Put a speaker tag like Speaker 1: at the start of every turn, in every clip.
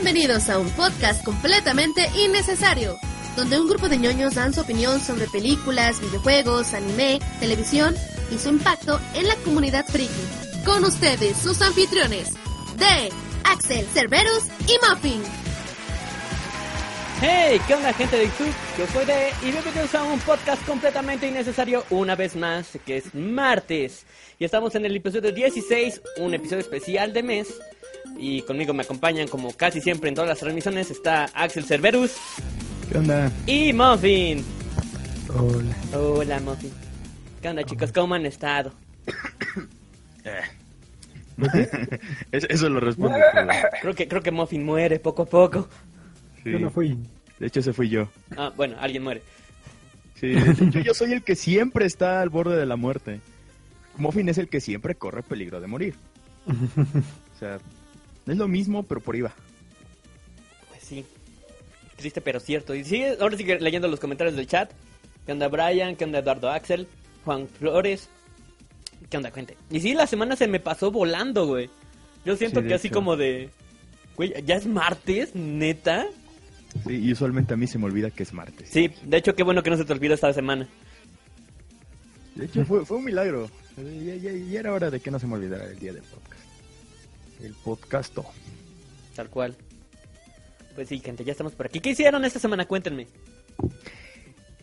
Speaker 1: Bienvenidos a un podcast completamente innecesario, donde un grupo de ñoños dan su opinión sobre películas, videojuegos, anime, televisión y su impacto en la comunidad friki. Con ustedes, sus anfitriones, de Axel, Cerberus y Muffin.
Speaker 2: Hey, ¿qué onda gente de YouTube? Yo soy de y bienvenidos a un podcast completamente innecesario una vez más, que es martes. Y estamos en el episodio 16, un episodio especial de mes. Y conmigo me acompañan como casi siempre en todas las transmisiones está Axel Cerberus
Speaker 3: ¿Qué onda?
Speaker 2: y Muffin.
Speaker 3: Hola.
Speaker 2: Hola Muffin. ¿Qué onda chicos? ¿Cómo han estado?
Speaker 3: Eso, eso lo respondo.
Speaker 2: Creo que, creo que Muffin muere poco a poco.
Speaker 3: Sí.
Speaker 4: Yo no fui.
Speaker 3: De hecho, ese fui yo.
Speaker 2: Ah, bueno, alguien muere.
Speaker 3: Sí, hecho, yo soy el que siempre está al borde de la muerte. Muffin es el que siempre corre peligro de morir. O sea, es lo mismo, pero por IVA.
Speaker 2: Pues sí. Triste pero cierto. Y sigue, ahora sigue leyendo los comentarios del chat. ¿Qué onda Brian? ¿Qué onda Eduardo Axel? Juan Flores. ¿Qué onda, gente? Y sí, la semana se me pasó volando, güey. Yo siento
Speaker 3: Sí,
Speaker 2: que así
Speaker 3: hecho.
Speaker 2: como de... Güey, ¿ya es martes? ¿Neta?
Speaker 3: Sí, y usualmente a mí se me olvida que es martes.
Speaker 2: Sí, de hecho, qué bueno que no se te olvida esta semana.
Speaker 3: De hecho, fue, fue un milagro. Ya era hora de que no se me olvidara el día del podcast. El podcasto.
Speaker 2: Tal cual. Pues sí, gente, ya estamos por aquí. ¿Qué hicieron esta semana? Cuéntenme.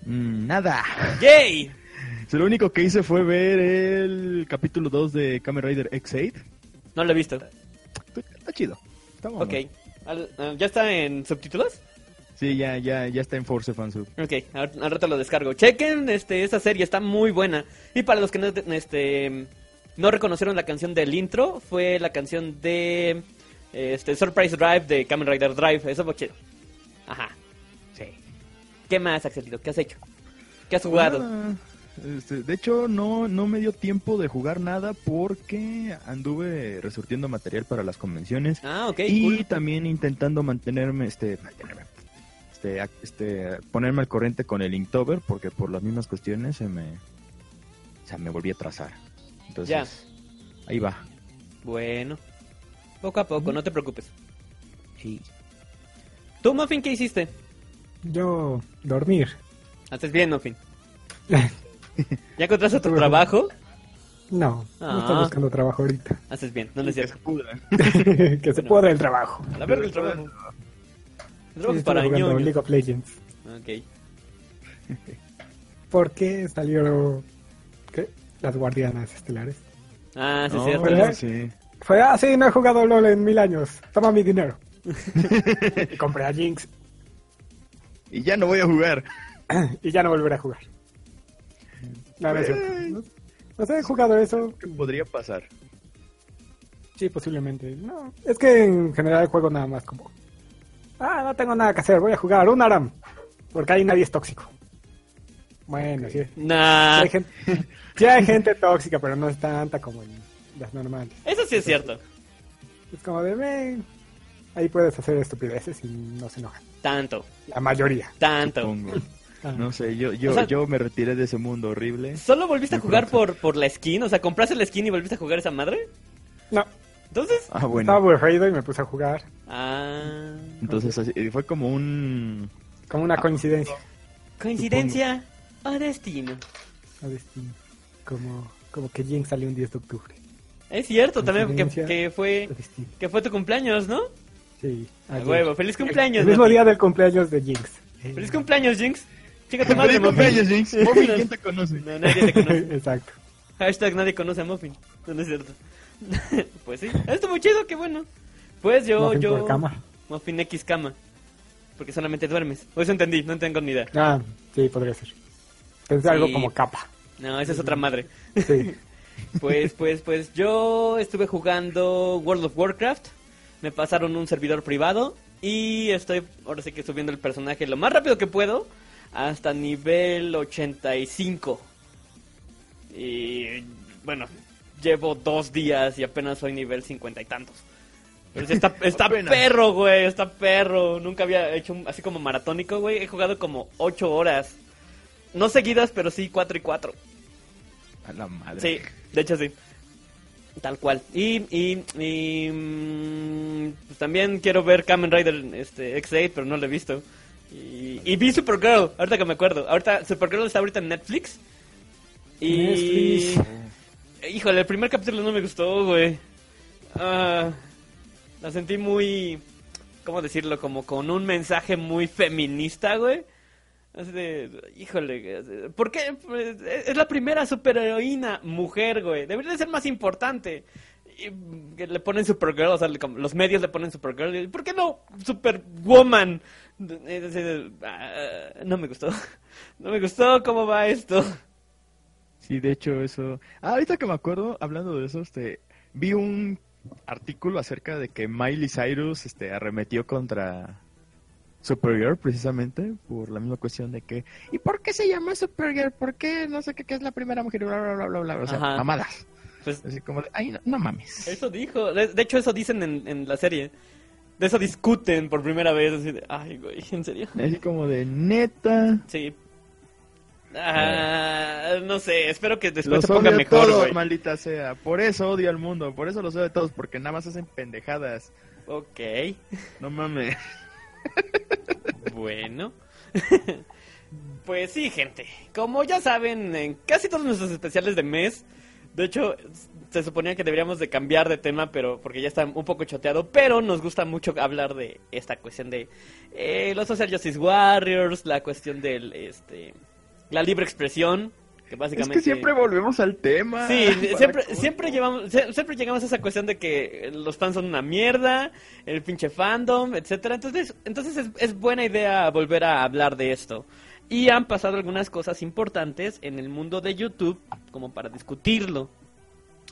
Speaker 3: Mm, nada.
Speaker 2: ¡Yay!
Speaker 3: Lo único que hice fue ver el capítulo 2 de Kamen Rider X8.
Speaker 2: No lo he visto.
Speaker 3: Está, chido. Está bueno.
Speaker 2: Ok. Ah, ¿Ya está en subtítulos?
Speaker 3: Sí, ya, ya, ya está en Force Fansub.
Speaker 2: Ok, al, al rato lo descargo. Chequen, este, esa serie está muy buena. Y para los que no, este, no reconocieron la canción del intro, fue la canción de este, Surprise Drive de Kamen Rider Drive. Eso fue chido. Ajá.
Speaker 3: Sí.
Speaker 2: ¿Qué más, Axelito? ¿Qué has hecho? ¿Qué has jugado?
Speaker 3: Nada. Este, de hecho, no, no me dio tiempo de jugar nada porque anduve resurtiendo material para las convenciones
Speaker 2: Ah, ok,
Speaker 3: y
Speaker 2: cool.
Speaker 3: también intentando mantenerme, este, mantenerme, este, este, ponerme al corriente con el Inktober porque por las mismas cuestiones se me, o sea, me volví a trazar. Entonces,
Speaker 2: Ya.
Speaker 3: ahí va.
Speaker 2: Bueno. Poco a poco, no te preocupes.
Speaker 3: Sí.
Speaker 2: ¿Tú, Muffin, qué hiciste?
Speaker 4: Yo dormir.
Speaker 2: Haces bien, Muffin. ¿Ya encontraste otro trabajo?
Speaker 4: No,
Speaker 2: Ah.
Speaker 4: no estoy buscando trabajo ahorita.
Speaker 2: Haces bien, no, no es
Speaker 3: Que se pudra.
Speaker 4: que se pueda el trabajo.
Speaker 2: A la verga el trabajo. El
Speaker 4: Sí,
Speaker 2: trabajo es
Speaker 4: estoy
Speaker 2: para.
Speaker 4: League of Legends.
Speaker 2: Ok.
Speaker 4: Salieron ¿qué? Las guardianas estelares.
Speaker 2: Ah, sí, es
Speaker 3: No,
Speaker 2: cierto.
Speaker 4: ¿verdad?
Speaker 3: sí.
Speaker 4: Fue así, no he jugado LOL en mil años. Toma mi dinero. y compré a Jinx
Speaker 3: Y ya no voy a jugar.
Speaker 4: y ya no volveré a jugar. No, no es cierto. No, no sé, he jugado eso.
Speaker 3: ¿Qué podría pasar?
Speaker 4: Sí, posiblemente. No, es que en general juego nada más como... Ah, no tengo nada que hacer, voy a jugar un Aram. Porque ahí nadie es tóxico. Bueno, sí.
Speaker 2: Nah,
Speaker 4: Sí hay, gente, sí hay gente tóxica, pero no es tanta como en las normales.
Speaker 2: eso sí es cierto.
Speaker 4: Es como de, "Ven, ahí puedes hacer estupideces y no se enojan.
Speaker 2: Tanto,
Speaker 4: La mayoría.
Speaker 2: tanto.
Speaker 3: Supongo.
Speaker 4: Ah.
Speaker 3: No sé, yo, yo,
Speaker 2: O sea-
Speaker 3: yo me retiré de ese mundo horrible.
Speaker 2: ¿Solo volviste a jugar por, por la skin? O sea, ¿compraste la skin y volviste a jugar esa madre?
Speaker 4: No,
Speaker 2: Entonces...
Speaker 3: Ah,
Speaker 4: estaba
Speaker 3: bueno.
Speaker 4: aburrido y me puse a jugar.
Speaker 2: Ah...
Speaker 3: Entonces así- fue como un...
Speaker 4: Como una coincidencia.
Speaker 2: Coincidencia o destino.
Speaker 4: A destino. Como, como que Jinx salió un 10 de octubre.
Speaker 2: Es cierto también que, que fue que fue tu cumpleaños, ¿no?
Speaker 4: Sí.
Speaker 2: A huevo, feliz cumpleaños.
Speaker 4: El mismo día del cumpleaños de Jinx.
Speaker 2: Feliz cumpleaños, Jinx. Chica tu madre,
Speaker 3: ¡Feliz
Speaker 2: Muffin.
Speaker 3: cumpleaños, Jinx! Muffin, ¿quién te conoce?
Speaker 2: No, nadie te conoce.
Speaker 4: Exacto.
Speaker 2: Hashtag nadie conoce a Muffin. No, no es cierto. pues sí, estuvo chido, qué bueno. Pues yo,
Speaker 4: Muffin
Speaker 2: yo...
Speaker 4: por cama.
Speaker 2: Muffin X cama. Porque solamente duermes. O eso entendí, no tengo ni idea.
Speaker 4: Ah, sí, podría ser. Pensé
Speaker 2: Sí.
Speaker 4: algo como capa.
Speaker 2: No, esa es otra madre.
Speaker 4: Sí.
Speaker 2: Pues, pues, pues yo estuve jugando World of Warcraft. me pasaron un servidor privado y estoy ahora sí que subiendo el personaje lo más rápido que puedo hasta nivel 85. Y bueno, llevo dos días y apenas soy nivel 50 y tantos. Pero sí está, perro, güey, está perro. Nunca había hecho un- así como maratónico, güey. He jugado como 8 horas. No seguidas, pero sí 4 y 4.
Speaker 3: A la madre.
Speaker 2: Sí, de hecho sí. Tal cual. Y, y, y mm, pues también quiero ver Kamen Rider este, X8, pero no lo he visto. Y, y vi Supergirl, ahorita que me acuerdo. Ahorita Supergirl está ahorita en Netflix. Y...
Speaker 4: Netflix.
Speaker 2: Híjole, el primer capítulo no me gustó, güey. Ah, la sentí muy... ¿Cómo decirlo? Como con un mensaje muy feminista, güey. Híjole, ¿por qué? Pues, Es la primera superheroína mujer, güey. Debería de ser más importante. Y que le ponen Supergirl, o sea, los medios le ponen Supergirl. ¿Por qué no Superwoman? Ah, no me gustó. No me gustó cómo va esto.
Speaker 3: Sí, de hecho, eso. Ah, ahorita que me acuerdo, hablando de eso, este, vi un artículo acerca de que Miley Cyrus este, arremetió contra Supergirl, precisamente, por la misma cuestión de que. ¿Y por qué se llama Supergirl? ¿Por qué no sé qué, qué es la primera mujer? Bla, bla, bla, bla, bla. O sea,
Speaker 2: Ajá.
Speaker 3: mamadas.
Speaker 2: Pues
Speaker 3: Así como de, ay, no, no mames.
Speaker 2: eso dijo. De, hecho, eso dicen en, en la serie. De eso discuten por primera vez. Así de, ay, güey, ¿en serio?
Speaker 3: Así como de neta.
Speaker 2: Sí. Ah, no sé, espero que después
Speaker 3: Los
Speaker 2: se ponga
Speaker 3: odio
Speaker 2: mejor,
Speaker 3: todos, maldita sea. Por eso odio al mundo. Por eso los odio a todos. Porque nada más hacen pendejadas.
Speaker 2: Ok,
Speaker 3: No mames.
Speaker 2: bueno. pues sí, gente. Como ya saben, en casi todos nuestros especiales de mes, de hecho, se suponía que deberíamos de cambiar de tema, pero porque ya está un poco choteado, pero nos gusta mucho hablar de esta cuestión de eh, los Social Justice Warriors, la cuestión del, este, la libre expresión, que
Speaker 3: Es que siempre volvemos al tema.
Speaker 2: Sí, siempre, siempre, llevamos, sie- siempre llegamos a esa cuestión de que los fans son una mierda, el pinche fandom, etcétera. Entonces, entonces es, es buena idea volver a hablar de esto. Y han pasado algunas cosas importantes en el mundo de YouTube como para discutirlo.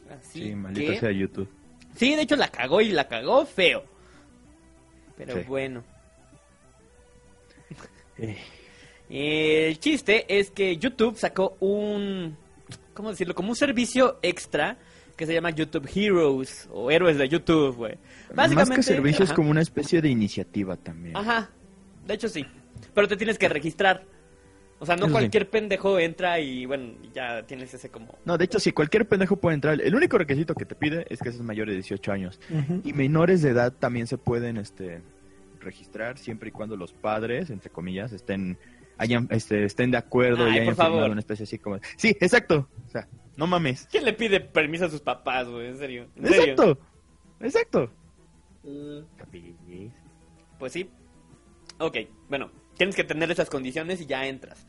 Speaker 2: Así
Speaker 3: Sí, maldito
Speaker 2: que-
Speaker 3: sea YouTube.
Speaker 2: Sí, de hecho la cagó y la cagó feo. Pero
Speaker 3: Sí.
Speaker 2: bueno.
Speaker 3: Eh,
Speaker 2: El chiste es que YouTube sacó un, ¿cómo decirlo? Como un servicio extra que se llama YouTube Heroes o Héroes de YouTube, güey.
Speaker 3: Más que servicio es
Speaker 2: ajá,
Speaker 3: como una especie de iniciativa también.
Speaker 2: Ajá, de hecho sí. Pero te tienes que registrar. O sea, no
Speaker 3: Eso sí.
Speaker 2: cualquier pendejo entra y bueno, ya tienes ese como...
Speaker 3: No, de hecho, sí, cualquier pendejo puede entrar. El único requisito que te pide es que seas mayor de 18 años. Y menores de edad también se pueden este, registrar siempre y cuando los padres, entre comillas, estén hayan, este, estén de acuerdo
Speaker 2: Ay,
Speaker 3: y hayan firmado una especie así como... Sí, exacto. O sea, no mames.
Speaker 2: ¿Quién le pide permiso a sus papás, güey? En serio. ¿En serio?
Speaker 3: Exacto. Exacto.
Speaker 2: Pues sí. Ok, bueno, tienes que tener esas condiciones y ya entras.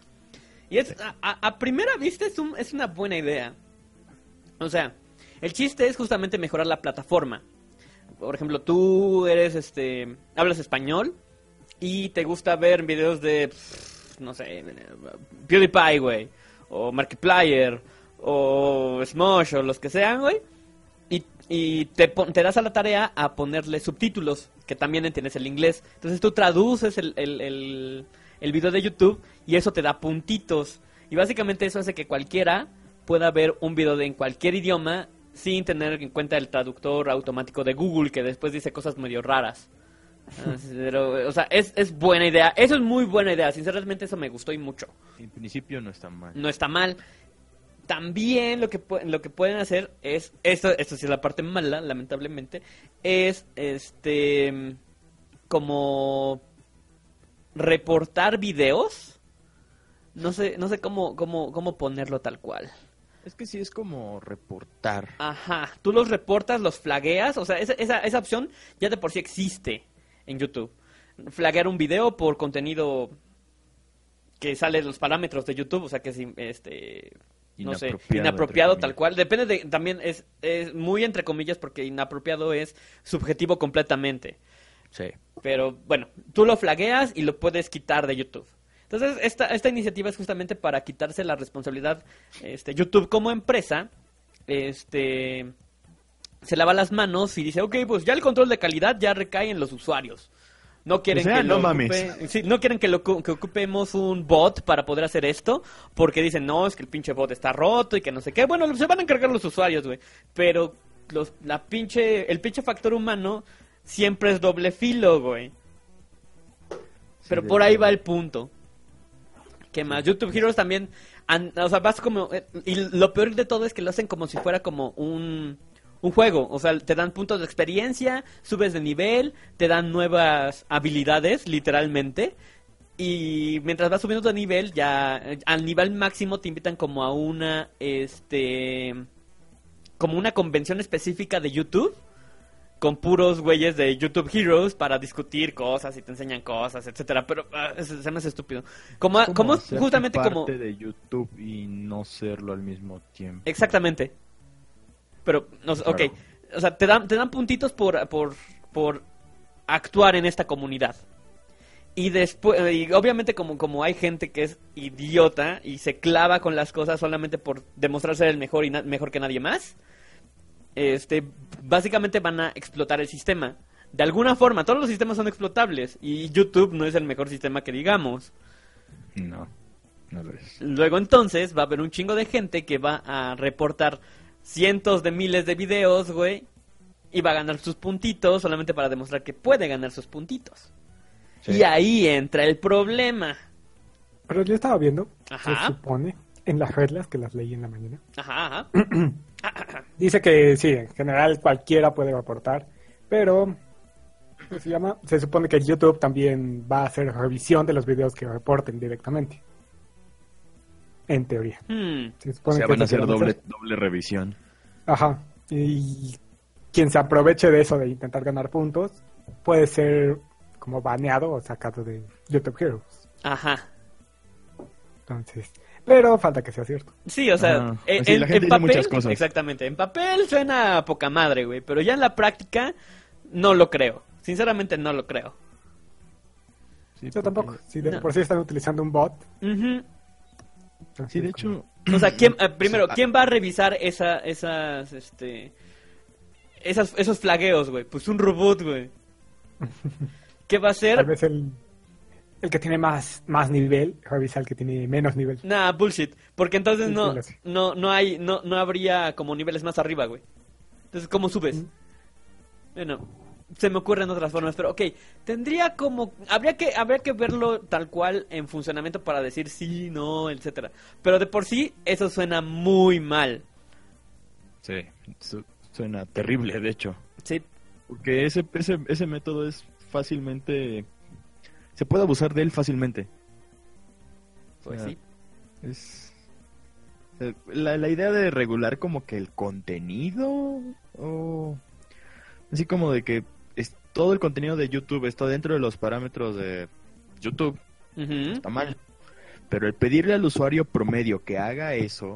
Speaker 2: Y es, a, a- a primera vista es, un- es una buena idea. O sea, el chiste es justamente mejorar la plataforma. Por ejemplo, tú eres, este, hablas español y te gusta ver videos de, pff, no sé, PewDiePie, güey, o Markiplier, o Smosh, o los que sean, güey. Y, y te, te das a la tarea a ponerle subtítulos, que también entiendes el inglés. Entonces tú traduces el, el, el, el video de YouTube y eso te da puntitos. Y básicamente eso hace que cualquiera pueda ver un video de en cualquier idioma sin tener en cuenta el traductor automático de Google que después dice cosas medio raras. Ah, Pero, o sea, es, es buena idea. Eso es muy buena idea. Sinceramente eso me gustó y mucho
Speaker 3: En principio no está mal.
Speaker 2: no está mal. También lo que lo que pueden hacer es esto esto sí es la parte mala, lamentablemente, es este como reportar videos. No sé no sé cómo cómo cómo ponerlo tal cual.
Speaker 3: Es que sí es como reportar.
Speaker 2: Ajá, tú los reportas, los flagueas, o sea, esa, esa, esa opción ya de por sí existe en YouTube. Flaguear un video por contenido que sale de los parámetros de YouTube, o sea, que es este no sé,
Speaker 3: Inapropiado,
Speaker 2: tal cual. Depende de también es es muy entre comillas porque inapropiado es subjetivo completamente.
Speaker 3: Sí.
Speaker 2: Pero bueno, tú lo flagueas y lo puedes quitar de YouTube. Entonces, esta, esta iniciativa es justamente para quitarse la responsabilidad, este, YouTube como empresa, este, se lava las manos y dice, ok, pues ya el control de calidad ya recae en los usuarios. No quieren
Speaker 3: O sea,
Speaker 2: que
Speaker 3: no
Speaker 2: lo
Speaker 3: mames.
Speaker 2: ocupe- sí, no quieren que lo que ocupemos un bot para poder hacer esto, porque dicen, "No, es que el pinche bot está roto y que no sé qué." Bueno, se van a encargar los usuarios, güey. Pero los la pinche el pinche factor humano siempre es doble filo, güey. Pero por ahí va el punto. ¿Qué más? YouTube Heroes también, an- o sea, vas como... eh, Y lo peor de todo es que lo hacen como si fuera como un, un juego. O sea, te dan puntos de experiencia, subes de nivel, te dan nuevas habilidades, literalmente. Y mientras vas subiendo de nivel, ya eh, al nivel máximo te invitan como a una, este... Como una convención específica de YouTube con puros güeyes de YouTube Heroes para discutir cosas y te enseñan cosas, etcétera, pero es- se me hace estúpido. Como,
Speaker 3: Es
Speaker 2: como justamente
Speaker 3: parte
Speaker 2: como
Speaker 3: de YouTube y no serlo al mismo tiempo.
Speaker 2: exactamente. Pero no, sé, ok,
Speaker 3: Claro.
Speaker 2: o sea, te dan te dan puntitos por por por actuar en esta comunidad. Y después y obviamente como como hay gente que es idiota y se clava con las cosas solamente por demostrar ser el mejor y mejor que nadie más. este, básicamente van a explotar el sistema. De alguna forma, todos los sistemas son explotables y YouTube no es el mejor sistema que digamos.
Speaker 3: No, no lo es.
Speaker 2: Luego entonces va a haber un chingo de gente que va a reportar cientos de miles de videos, güey, y va a ganar sus puntitos solamente para demostrar que puede ganar sus puntitos.
Speaker 3: Sí.
Speaker 2: Y ahí entra el problema.
Speaker 4: Pero yo estaba viendo,
Speaker 2: Ajá.
Speaker 4: se supone, en las reglas que las leí en la mañana.
Speaker 2: Ajá, ajá.
Speaker 4: Dice que sí, en general cualquiera puede reportar, pero ¿cómo se llama? Se supone que YouTube también va a hacer revisión de los videos que reporten directamente. En teoría.
Speaker 2: Hmm.
Speaker 4: Se
Speaker 3: O sea,
Speaker 4: que
Speaker 3: van a hacer doble, doble revisión.
Speaker 4: Ajá. Y quien se aproveche de eso de intentar ganar puntos puede ser como baneado o sacado de YouTube Heroes.
Speaker 2: Ajá.
Speaker 4: Entonces, pero falta que sea cierto.
Speaker 2: Sí, o sea, en,
Speaker 3: Sí, la
Speaker 2: en-
Speaker 3: gente
Speaker 2: en
Speaker 3: dice
Speaker 2: papel,
Speaker 3: muchas cosas.
Speaker 2: exactamente, en papel suena a poca madre, güey, pero ya en la práctica no lo creo. Sinceramente no lo creo.
Speaker 3: Sí,
Speaker 4: Yo
Speaker 3: porque-
Speaker 4: tampoco. Si de
Speaker 2: No.
Speaker 4: por sí están utilizando un bot. Entonces,
Speaker 3: Sí, de hecho,
Speaker 2: O sea, ¿quién, eh, primero. ¿quién va a revisar esa, esas, este, esas, esos flagueos, güey? Pues un robot, güey. ¿Qué va a
Speaker 4: Tal
Speaker 2: hacer?
Speaker 4: vez el, el que tiene más, más nivel revisa al que tiene menos nivel.
Speaker 2: Nah, bullshit. Porque entonces no, no, no hay, no, no habría como niveles más arriba, güey. Entonces, ¿cómo subes? Bueno, se me ocurren otras formas, pero ok, tendría como, habría que, habría que verlo tal cual en funcionamiento para decir sí, no, etcétera. Pero de por sí, eso suena muy mal.
Speaker 3: sí, su- suena terrible, de hecho.
Speaker 2: Sí,
Speaker 3: Porque ese, ese, ese método es fácilmente... Se puede abusar de él fácilmente.
Speaker 2: pues
Speaker 3: sea,
Speaker 2: sí.
Speaker 3: Es... eh, La, la idea de regular como que el contenido o... Así como de que todo el contenido de YouTube está dentro de los parámetros de YouTube. Está mal. Pero el pedirle al usuario promedio que haga eso,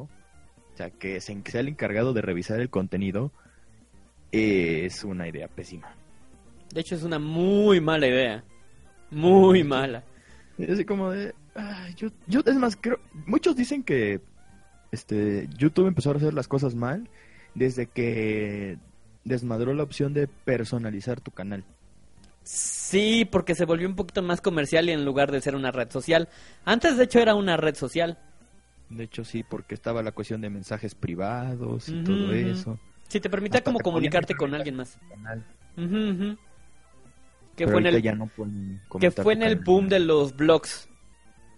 Speaker 3: o sea, que se- que sea el encargado de revisar el contenido, es una idea pésima.
Speaker 2: De hecho, es una muy mala idea. Muy mala.
Speaker 3: Es así como de... ay, yo, yo, es más, creo... Muchos dicen que este YouTube empezó a hacer las cosas mal desde que desmadró la opción de personalizar tu canal.
Speaker 2: Sí, porque se volvió un poquito más comercial y en lugar de ser una red social. Antes, de hecho, era una red social.
Speaker 3: De hecho, sí, porque estaba la cuestión de mensajes privados y todo eso.
Speaker 2: Sí, te permitía como comunicarte con alguien más. Que fue en el,
Speaker 3: ya no pueden
Speaker 2: que
Speaker 3: comentar
Speaker 2: fue
Speaker 3: tu
Speaker 2: en el
Speaker 3: canal.
Speaker 2: boom de los blogs,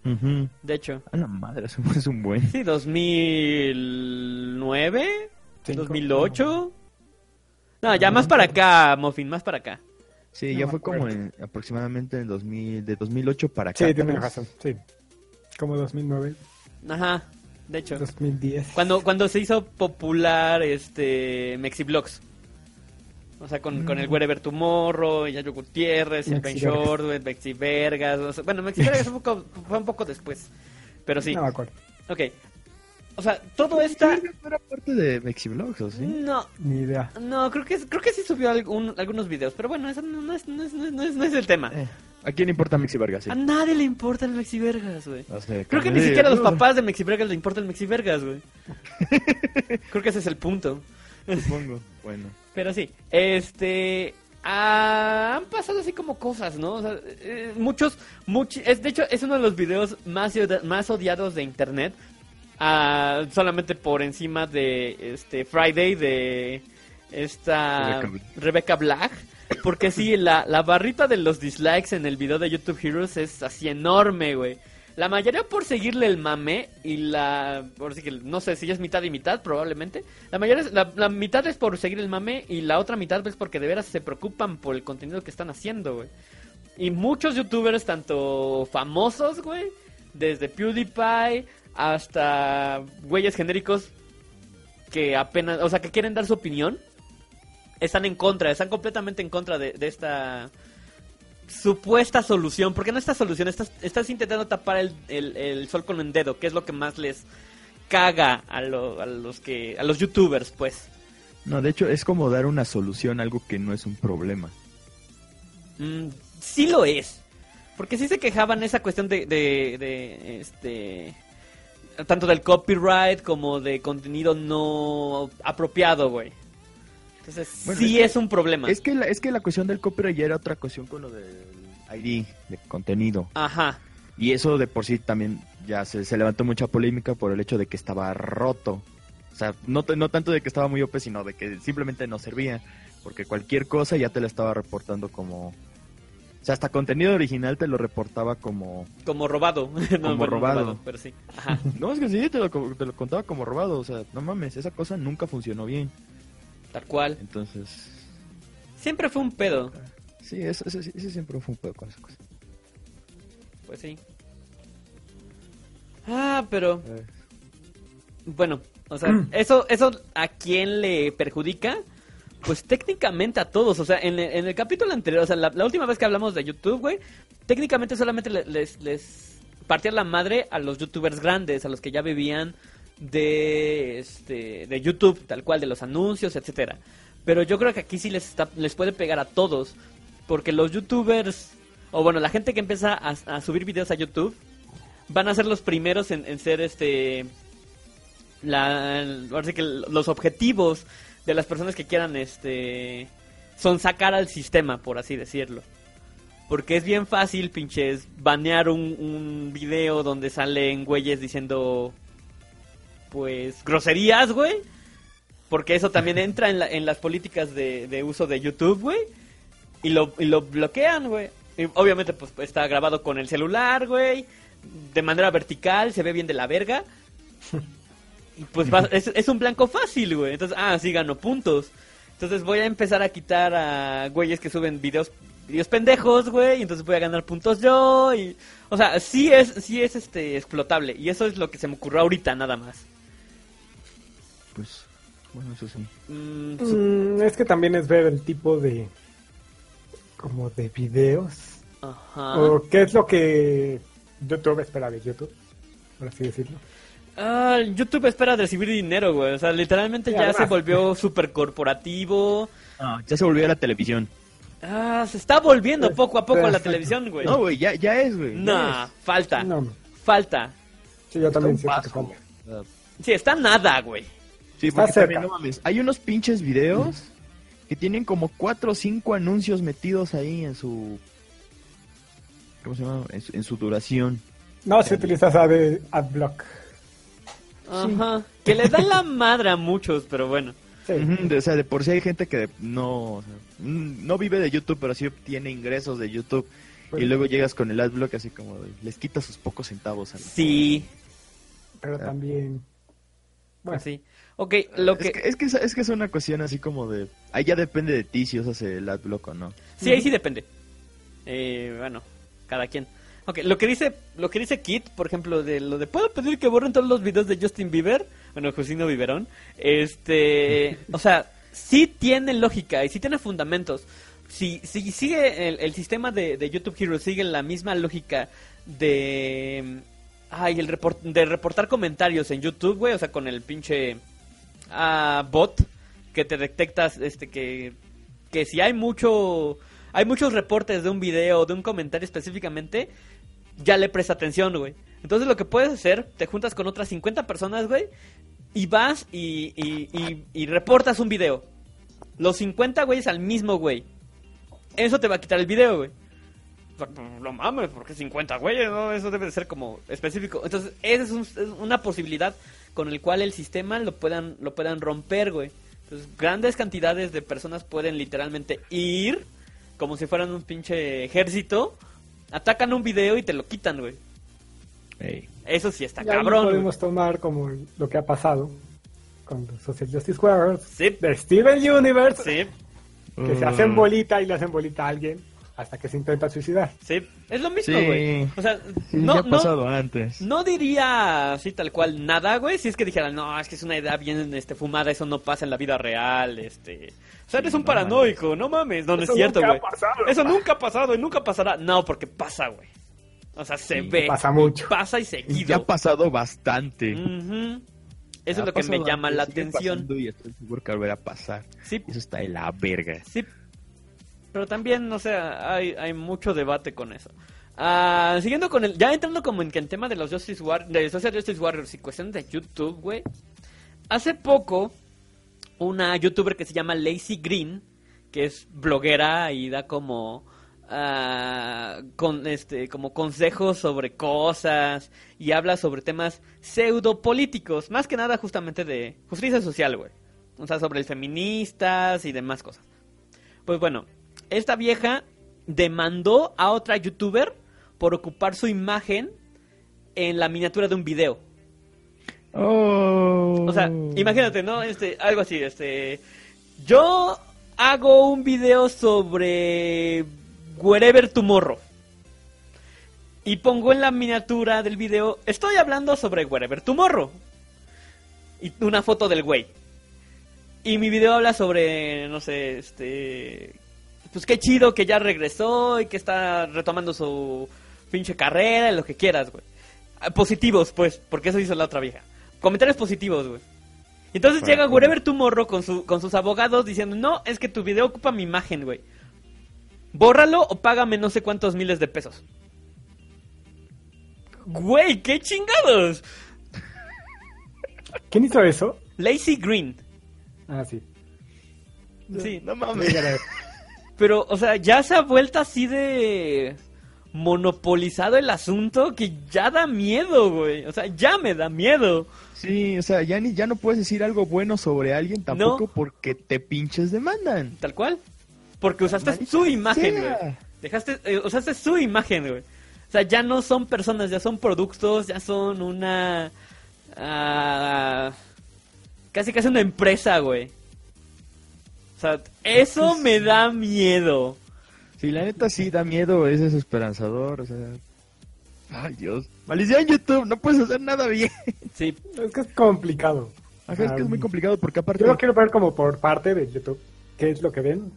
Speaker 2: de hecho.
Speaker 3: A la madre, eso es un buen.
Speaker 2: Sí, 2009,
Speaker 4: Cinco.
Speaker 2: 2008. No, ya más para acá, Muffin, más para acá.
Speaker 3: Sí,
Speaker 4: No
Speaker 3: ya fue como en, aproximadamente en 2000, de 2008 para acá.
Speaker 4: Sí, tienes razón. Sí. Como 2009,
Speaker 2: Ajá, de hecho.
Speaker 4: 2010.
Speaker 2: Cuando, cuando se hizo popular este Mexiblogs. O sea, con, con el
Speaker 4: Mm.
Speaker 2: Wherever Tomorrow, Yayo Gutiérrez, el Ben
Speaker 4: Mexivergas.
Speaker 2: Short, Mexi Vergas. o sea, bueno, Mexi Vergas fue, un poco, fue un poco después. Pero sí,
Speaker 4: No me acuerdo.
Speaker 2: ok. O sea, todo esta...
Speaker 3: ¿no era parte de Mexiblogs, ¿o sí?
Speaker 2: No,
Speaker 4: Ni idea.
Speaker 2: no, creo que, creo que sí subió algún- algunos videos. Pero bueno, eso no, no es, no, es, no, es, no es- no es el tema.
Speaker 3: Eh, ¿A quién importa Mexi Vargas? Sí.
Speaker 2: A nadie le importa el Mexi Vergas, güey.
Speaker 3: O sea,
Speaker 2: Creo que ni siquiera a los papás de Mexi Vergas le importa el Mexi Vergas, güey. Creo que ese es el punto.
Speaker 3: Supongo. Bueno.
Speaker 2: Pero sí, este... ah, han pasado así como cosas, ¿no? O sea, eh, muchos, much- es, de hecho, es uno de los videos más, más odiados de internet. Ah, solamente por encima de este Friday de esta
Speaker 3: Rebecca Black.
Speaker 2: Rebecca Black. Porque sí, la, la barrita de los dislikes en el video de YouTube Heroes es así enorme, güey. La mayoría por seguirle el mame y la... Por sí que, no sé si es mitad y mitad, probablemente. La mayoría es- la, la mitad es por seguir el mame y la otra mitad es porque de veras se preocupan por el contenido que están haciendo, güey. Y muchos youtubers, tanto famosos, güey, desde PewDiePie hasta güeyes genéricos que apenas, o sea, que quieren dar su opinión, están en contra, están completamente en contra de, de esta supuesta solución, porque no esta solución, estás, estás intentando tapar el, el- el sol con el dedo, que es lo que más les caga a, lo- a los que a los youtubers, pues.
Speaker 3: No, de hecho es como dar una solución a algo que no es un problema.
Speaker 2: Mm, sí lo es. Porque sí se quejaban esa cuestión de, de, de, este tanto del copyright como de contenido no apropiado, güey. Entonces
Speaker 3: Bueno,
Speaker 2: sí
Speaker 3: es
Speaker 2: un problema.
Speaker 3: Es que la, es que la cuestión del copyright ya era otra cuestión con lo del ID de contenido.
Speaker 2: Ajá.
Speaker 3: Y eso de por sí también ya se, se levantó mucha polémica por el hecho de que estaba roto. O sea, no, no tanto de que estaba muy OP, sino de que simplemente no servía. Porque cualquier cosa ya te la estaba reportando como... O sea, hasta contenido original te lo reportaba como...
Speaker 2: Como robado. No,
Speaker 3: Como
Speaker 2: bueno,
Speaker 3: robado.
Speaker 2: pero sí. Ajá.
Speaker 3: No, es que sí, te lo, te lo contaba como robado. O sea, no mames, esa cosa nunca funcionó bien.
Speaker 2: Tal cual.
Speaker 3: Entonces...
Speaker 2: Siempre fue un pedo.
Speaker 3: Sí, eso, eso- ese siempre fue un pedo con esa cosa.
Speaker 2: Pues sí. Ah, pero
Speaker 3: Eh,
Speaker 2: Bueno, o sea, eso, eso a quién le perjudica, pues técnicamente a todos. O sea, en, en el capítulo anterior, o sea, la, última vez que hablamos de YouTube, güey, técnicamente solamente le- les, les la madre a los youtubers grandes, a los que ya vivían de, este, de YouTube, tal cual, de los anuncios, etcétera. Pero yo creo que aquí sí les, les puede pegar a todos, porque los youtubers, o bueno, la gente que empieza a, a subir videos a YouTube, van a ser los primeros en, en ser este la que los objetivos de las personas que quieran este son sacar al sistema por así decirlo. Porque es bien fácil pinches banear un, un video donde salen güeyes diciendo pues groserías güey. Porque eso también entra en, la- en las políticas de, de uso de YouTube güey. Y lo, y lo bloquean güey. Y obviamente pues está grabado con el celular güey. De manera vertical se ve bien de la verga pues va- es, es un blanco fácil, güey. Entonces, ah, sí gano puntos. Entonces voy a empezar a quitar a güeyes que suben videos videos pendejos, güey, y entonces voy a ganar puntos yo y o sea, sí es sí es este explotable y eso es lo que se me ocurrió ahorita nada más.
Speaker 3: pues, bueno, eso sí.
Speaker 2: Mm, su-
Speaker 4: Mm, es que también es ver el tipo de como de videos
Speaker 2: ajá.
Speaker 4: o qué es lo que YouTube espera de YouTube, por así decirlo.
Speaker 2: Ah, YouTube espera recibir dinero, güey. O sea, literalmente
Speaker 4: Sí,
Speaker 2: ya
Speaker 4: además.
Speaker 2: se volvió súper corporativo.
Speaker 3: ya se volvió a la televisión.
Speaker 2: Ah, se está volviendo
Speaker 4: Pues,
Speaker 2: poco a poco a la televisión, güey.
Speaker 3: No, güey, ya, ya es, güey.
Speaker 2: Nah, falta.
Speaker 4: No,
Speaker 2: Falta.
Speaker 4: sí, yo también que falta.
Speaker 2: Sí, está nada, güey.
Speaker 3: Sí,
Speaker 4: Está
Speaker 3: también,
Speaker 4: cerca.
Speaker 3: no mames, hay unos pinches videos que tienen como cuatro o cinco anuncios metidos ahí en su... ¿Cómo se llama? En su, en su duración.
Speaker 4: No, si utilizas Ad-
Speaker 2: Ajá. Que le dan la madre a muchos, pero bueno.
Speaker 4: Sí.
Speaker 3: O sea, de por sí hay gente que no, o sea, mm, no vive de YouTube, pero sí obtiene ingresos de YouTube.
Speaker 4: Bueno.
Speaker 3: Y luego llegas con el adblock así como de- les quitas sus pocos centavos. a la-
Speaker 2: Sí.
Speaker 4: Pero también bueno,
Speaker 2: Pues sí. Ok, lo que...
Speaker 3: Es, que, es, que, es, es que es una cuestión así como de... Ahí ya depende de ti si usas el adblock o no.
Speaker 2: Sí, ahí sí depende. Eh, bueno, cada quien. Ok, lo que dice, lo que dice Kit, por ejemplo, de lo de puedo pedir que borren todos los videos de Justin Bieber, bueno, Jusino Biberón, este, o sea, sí tiene lógica y sí tiene fundamentos. Si, si sigue el, el sistema de, de YouTube Hero, sigue la misma lógica de, ay, el report, de reportar comentarios en YouTube, güey, o sea, con el pinche ah, bot que te detectas, este, que, que si hay mucho, hay muchos reportes de un video de un comentario específicamente, ya le presta atención, güey. Entonces lo que puedes hacer, te juntas con otras 50 personas, güey, y vas y, y, reportas un video. los 50 güeyes al mismo güey. Eso te va a quitar el video, güey. O sea, pues, mames, porque 50 güeyes, ¿no? Eso debe de ser como específico. Entonces, esa es una posibilidad con el cual el sistema lo puedan, lo puedan romper, güey. Entonces, grandes cantidades de personas pueden literalmente ir como si fueran un pinche ejército, atacan un video y te lo quitan, güey.
Speaker 3: Ey.
Speaker 2: Eso sí está
Speaker 4: Y ahí
Speaker 2: cabrón. güey.
Speaker 4: podemos tomar como lo que ha pasado con los Social Justice Warriors
Speaker 2: Sí.
Speaker 4: de Steven Universe,
Speaker 2: Sí,
Speaker 4: que se hacen bolita y le hacen bolita a alguien hasta que se intenta suicidar.
Speaker 2: sí. Es lo mismo,
Speaker 3: Sí.
Speaker 2: güey. O sea,
Speaker 3: Sí,
Speaker 2: no,
Speaker 3: ya ha
Speaker 2: no,
Speaker 3: pasado antes.
Speaker 2: No diría así tal cual nada, güey. Si es que dijeran, no, es que es una idea bien este, fumada, eso no pasa en la vida real. este O sea, eres un paranoico, no mames. No, no es cierto, güey. Eso nunca ha pasado y nunca pasará. No, porque pasa, güey. O sea, se
Speaker 3: Sí,
Speaker 2: ve.
Speaker 4: pasa mucho.
Speaker 2: Pasa y
Speaker 3: Y
Speaker 2: seguido.
Speaker 3: ya ha pasado bastante.
Speaker 2: Ujú. Eso
Speaker 3: Ha
Speaker 2: es lo que me llama la
Speaker 3: sigue
Speaker 2: atención.
Speaker 3: Y estoy seguro que volverá a pasar.
Speaker 2: Sí,
Speaker 3: Eso está de la verga.
Speaker 2: Sí. Pero también, no sé, hay, hay mucho debate con eso. Ah, siguiendo con el... Ya entrando como en que el tema de los Justice War, de Social Justice Warriors y cuestión de YouTube, güey. Hace poco, una youtuber que se llama Lazy Green, que es bloguera y da como... ah, con este como consejos sobre cosas y habla sobre temas pseudopolíticos, más que nada justamente de justicia social, güey. O sea, sobre feministas y demás cosas. Pues bueno, esta vieja demandó a otra youtuber por ocupar su imagen en la miniatura de un video.
Speaker 3: Oh.
Speaker 2: O sea, imagínate, ¿no? Este, algo así, este. Yo hago un video sobre Wherever Tomorrow. Y pongo en la miniatura del video, estoy hablando sobre Wherever Tomorrow. Y una foto del güey. Y mi video habla sobre, no sé, este... Pues qué chido que ya regresó y que está retomando su pinche carrera y lo que quieras, güey. Ah, Positivos, pues, porque eso hizo la otra vieja. Comentarios positivos, güey. Entonces llega. Wherever Tomorrow con, su, con sus abogados diciendo, no, es que tu video ocupa mi imagen, güey. Bórralo o págame no sé cuántos miles de pesos. Güey, qué chingados.
Speaker 4: ¿Quién hizo eso?
Speaker 2: Lazy Green.
Speaker 4: Ah, sí.
Speaker 2: Sí,
Speaker 3: No mames.
Speaker 2: pero, o sea, ya se ha vuelto así de monopolizado el asunto que ya da miedo, güey. O sea, ya me da miedo.
Speaker 3: Sí, o sea, ya, ni, ya no puedes decir algo bueno sobre alguien tampoco
Speaker 2: No.
Speaker 3: porque te pinches demandan.
Speaker 2: Tal cual. Porque usaste su imagen,
Speaker 3: sea.
Speaker 2: güey. Dejaste, eh, usaste su imagen, güey. O sea, ya no son personas, ya son productos, ya son una... ah, casi casi una empresa, güey. O sea, eso me da miedo.
Speaker 3: Sí, la neta sí da miedo, es desesperanzador, o sea... Ay, Dios. Maldición YouTube, no puedes hacer nada bien.
Speaker 2: Sí,
Speaker 4: Es que es complicado.
Speaker 3: Ajá, es que es muy complicado porque aparte...
Speaker 4: Yo lo quiero ver como por parte de YouTube. ¿Qué es lo que ven?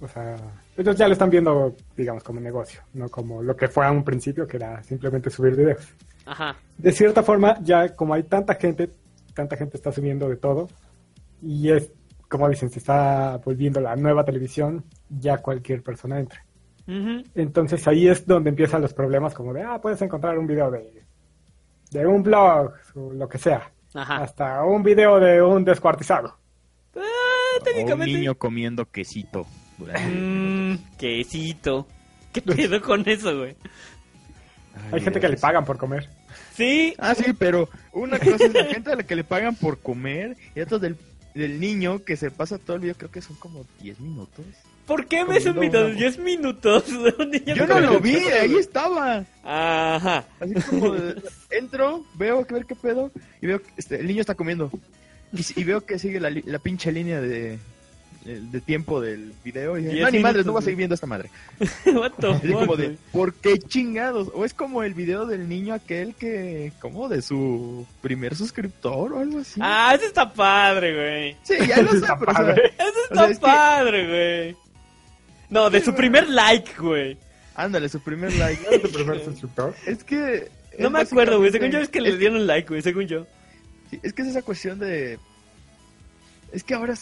Speaker 4: O sea, ellos ya lo están viendo, digamos, como negocio, no como lo que fue a un principio, que era simplemente subir videos.
Speaker 2: ajá.
Speaker 4: De cierta forma, ya como hay tanta gente, tanta gente está subiendo de todo, y es, como dicen, se está volviendo la nueva televisión, ya cualquier persona entra. Entonces ahí es donde empiezan los problemas, como de, ah, puedes encontrar un video de, de un blog, o lo que sea,
Speaker 2: Ajá.
Speaker 4: hasta un video de un descuartizado.
Speaker 2: Ah,
Speaker 3: o un
Speaker 2: técnicamente.
Speaker 3: niño comiendo quesito.
Speaker 2: Mmm, quesito. ¿Qué pedo con eso, güey?
Speaker 4: Hay gente que le pagan por comer.
Speaker 2: Sí,
Speaker 3: Ah, sí, pero una cosa es la gente a la que le pagan por comer y otra del, del niño que se pasa todo el video, creo que son como 10 minutos.
Speaker 2: ¿por qué de
Speaker 3: una-
Speaker 2: 10 minutos niño
Speaker 3: Yo no lo vi, ahí estaba.
Speaker 2: Ajá.
Speaker 3: Así como entro, veo que ver qué pedo y veo que este, el niño está comiendo. Y, y veo que sigue la, la pinche línea de, de, tiempo del video y dije, no, ni madres, no voy a seguir viendo esta madre.
Speaker 2: What the
Speaker 3: Así
Speaker 2: fuck,
Speaker 3: como de? ¿por qué chingados? O es como el video del niño aquel que, como de su primer suscriptor o algo así.
Speaker 2: Ah, ese está padre, güey.
Speaker 3: sí, ya lo sé,
Speaker 4: Está
Speaker 3: pero o sea,
Speaker 4: padre.
Speaker 2: Ese
Speaker 3: O
Speaker 2: está
Speaker 3: sea, es que-
Speaker 2: padre, güey. No, de su primer like, güey.
Speaker 3: ándale, su primer like.
Speaker 4: ¿Es tu primer suscriptor?
Speaker 3: Es que...
Speaker 2: No
Speaker 3: es
Speaker 2: me acuerdo, güey. Según yo es que le dieron like, güey. Según yo.
Speaker 3: Sí, es que es esa cuestión de... Es que ahora,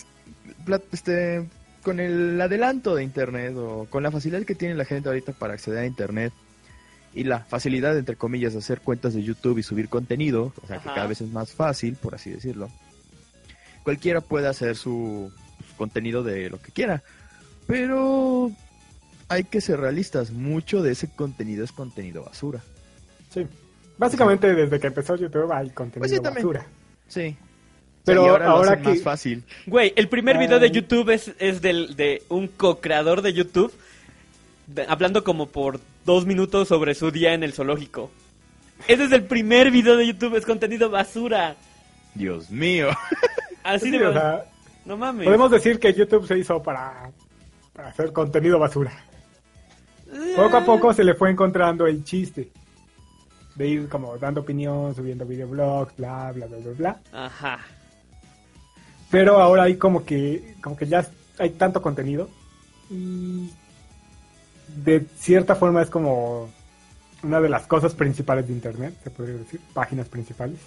Speaker 3: este, con el adelanto de Internet o con la facilidad que tiene la gente ahorita para acceder a Internet y la facilidad, entre comillas, de hacer cuentas de YouTube y subir contenido, o sea, que cada vez es más fácil, por así decirlo, cualquiera puede hacer su, contenido de lo que quiera. Pero hay que ser realistas, mucho de ese contenido es contenido basura.
Speaker 4: Sí. Básicamente desde que empezó YouTube hay contenido
Speaker 3: Pues sí,
Speaker 4: basura.
Speaker 3: Sí.
Speaker 4: Pero
Speaker 3: ahora, lo
Speaker 4: ahora que-
Speaker 3: más fácil.
Speaker 2: Güey, el primer video de
Speaker 4: Ay.
Speaker 2: YouTube es, es del, de un co-creador de YouTube de- hablando como por dos minutos sobre su día en el zoológico. Ese es el primer video de YouTube, es contenido basura.
Speaker 3: Dios mío.
Speaker 2: Así
Speaker 4: Sí,
Speaker 2: de...
Speaker 4: o sea,
Speaker 2: no mames.
Speaker 4: podemos decir que YouTube se hizo para, para hacer contenido basura. Poco a poco se le fue encontrando el chiste. De ir como dando opinión, subiendo videoblogs, bla, bla, bla, bla, bla.
Speaker 2: Ajá.
Speaker 4: Pero ahora hay como que, como que ya hay tanto contenido. Y de cierta forma es como una de las cosas principales de Internet, se podría decir, páginas principales.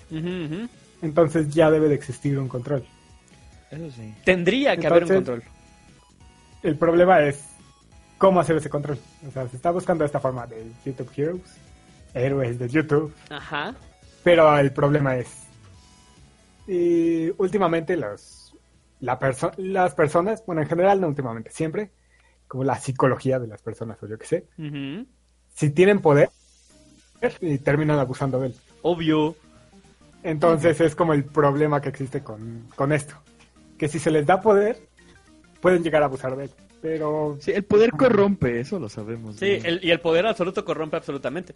Speaker 4: Entonces ya debe de existir un control.
Speaker 3: Eso sí.
Speaker 2: Tendría que haber un control.
Speaker 4: El problema es cómo hacer ese control. O sea, se está buscando esta forma de YouTube Heroes, héroes de YouTube.
Speaker 2: Ajá.
Speaker 4: Pero el problema es, eh, últimamente los, la perso- las personas, bueno, en general no últimamente, siempre, como la psicología de las personas o yo qué sé, si tienen poder, y terminan abusando de él.
Speaker 2: Obvio.
Speaker 4: Entonces es como el problema que existe con, con esto. Que si se les da poder, pueden llegar a abusar de él. Pero
Speaker 3: Sí, el poder corrompe, eso lo sabemos.
Speaker 2: Sí, el- y el poder absoluto corrompe absolutamente.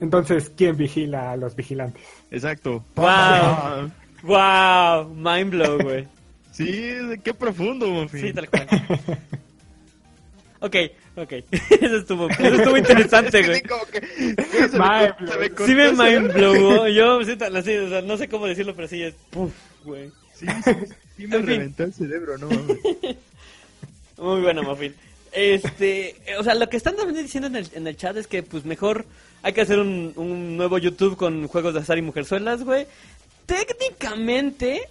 Speaker 4: entonces, ¿quién vigila a los vigilantes?
Speaker 3: Exacto.
Speaker 2: Wow. Wow, mind blow, güey.
Speaker 3: Sí, qué profundo, Muffin.
Speaker 2: Sí, tal cual. Ok, ok. Eso estuvo, eso estuvo interesante, güey.
Speaker 3: Sí, como que- se me
Speaker 4: Mind
Speaker 2: Sí blow. Yo me siento así, o sea, no sé cómo decirlo, pero sí es puf, güey.
Speaker 3: Sí, sí, sí me
Speaker 2: En fin.
Speaker 3: reventó el cerebro, no mames.
Speaker 2: Muy bueno, Muffin. Este, o sea, lo que están también diciendo en el, en el chat es que, pues, mejor hay que hacer un, un nuevo YouTube con juegos de azar y mujerzuelas, güey. Técnicamente,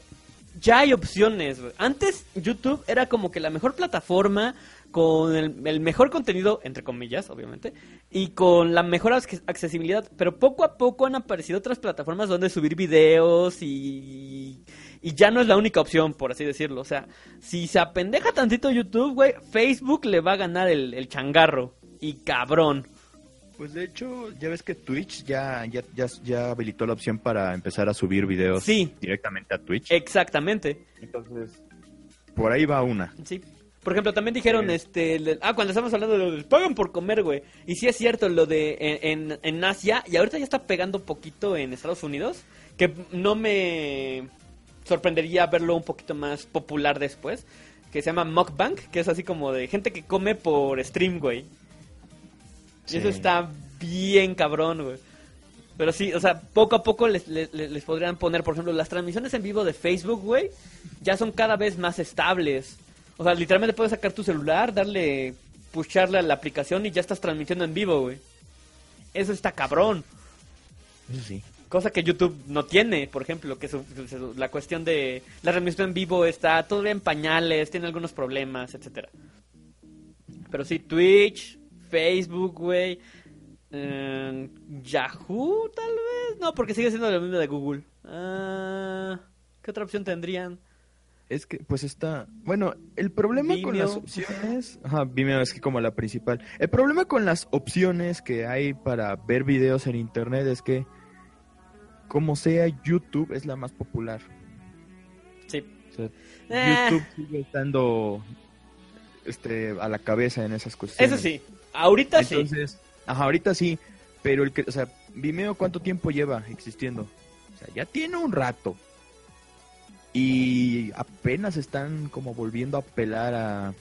Speaker 2: ya hay opciones, güey. Antes, YouTube era como que la mejor plataforma con el, mejor contenido, entre comillas, obviamente, y con la mejor ac- accesibilidad. Pero poco a poco han aparecido otras plataformas donde subir videos y, y ya no es la única opción, por así decirlo. O sea, si se apendeja tantito YouTube, güey, Facebook le va a ganar el, el changarro. Y cabrón.
Speaker 3: Pues de hecho, ya ves que Twitch ya, ya, ya, ya habilitó la opción para empezar a subir videos
Speaker 2: Sí.
Speaker 3: directamente a Twitch.
Speaker 2: Exactamente.
Speaker 3: Entonces, por ahí va una.
Speaker 2: Sí. Por ejemplo, también dijeron, este, le- ah, cuando estamos hablando de lo de pagan por comer, güey. Y sí es cierto lo de en, en, en Asia, y ahorita ya está pegando poquito en Estados Unidos, que no me sorprendería verlo un poquito más popular después, que se llama Mukbang, que es así como de gente que come por stream, güey.
Speaker 3: Sí.
Speaker 2: Y eso está bien cabrón, güey. Pero sí, o sea, poco a poco les, les, les podrían poner, por ejemplo, las transmisiones en vivo de Facebook, güey, ya son cada vez más estables. O sea, literalmente puedes sacar tu celular, darle, pusharle a la aplicación y ya estás transmitiendo en vivo, güey. Eso está cabrón.
Speaker 3: Eso sí.
Speaker 2: Cosa que YouTube no tiene, por ejemplo, que su- su- la cuestión de la transmisión en vivo está todavía en pañales, tiene algunos problemas, etcétera. Pero sí, Twitch, Facebook, güey, eh, Yahoo, tal vez, no, porque sigue siendo lo mismo de Google. Ah, ¿Qué otra opción tendrían?
Speaker 3: Es que, pues está. Bueno, el problema con las opciones. Ajá, Vimeo es que como la principal. El problema con las opciones que hay para ver videos en internet es que, como sea, YouTube es la más popular.
Speaker 2: Sí.
Speaker 3: O sea,
Speaker 2: Eh.
Speaker 3: YouTube sigue estando este, a la cabeza en esas cuestiones.
Speaker 2: Eso sí, ahorita sí.
Speaker 3: Entonces, ajá, ahorita sí. Pero el que, o sea, Vimeo, ¿cuánto tiempo lleva existiendo? O sea, ya tiene un rato. Y apenas están como volviendo a apelar a,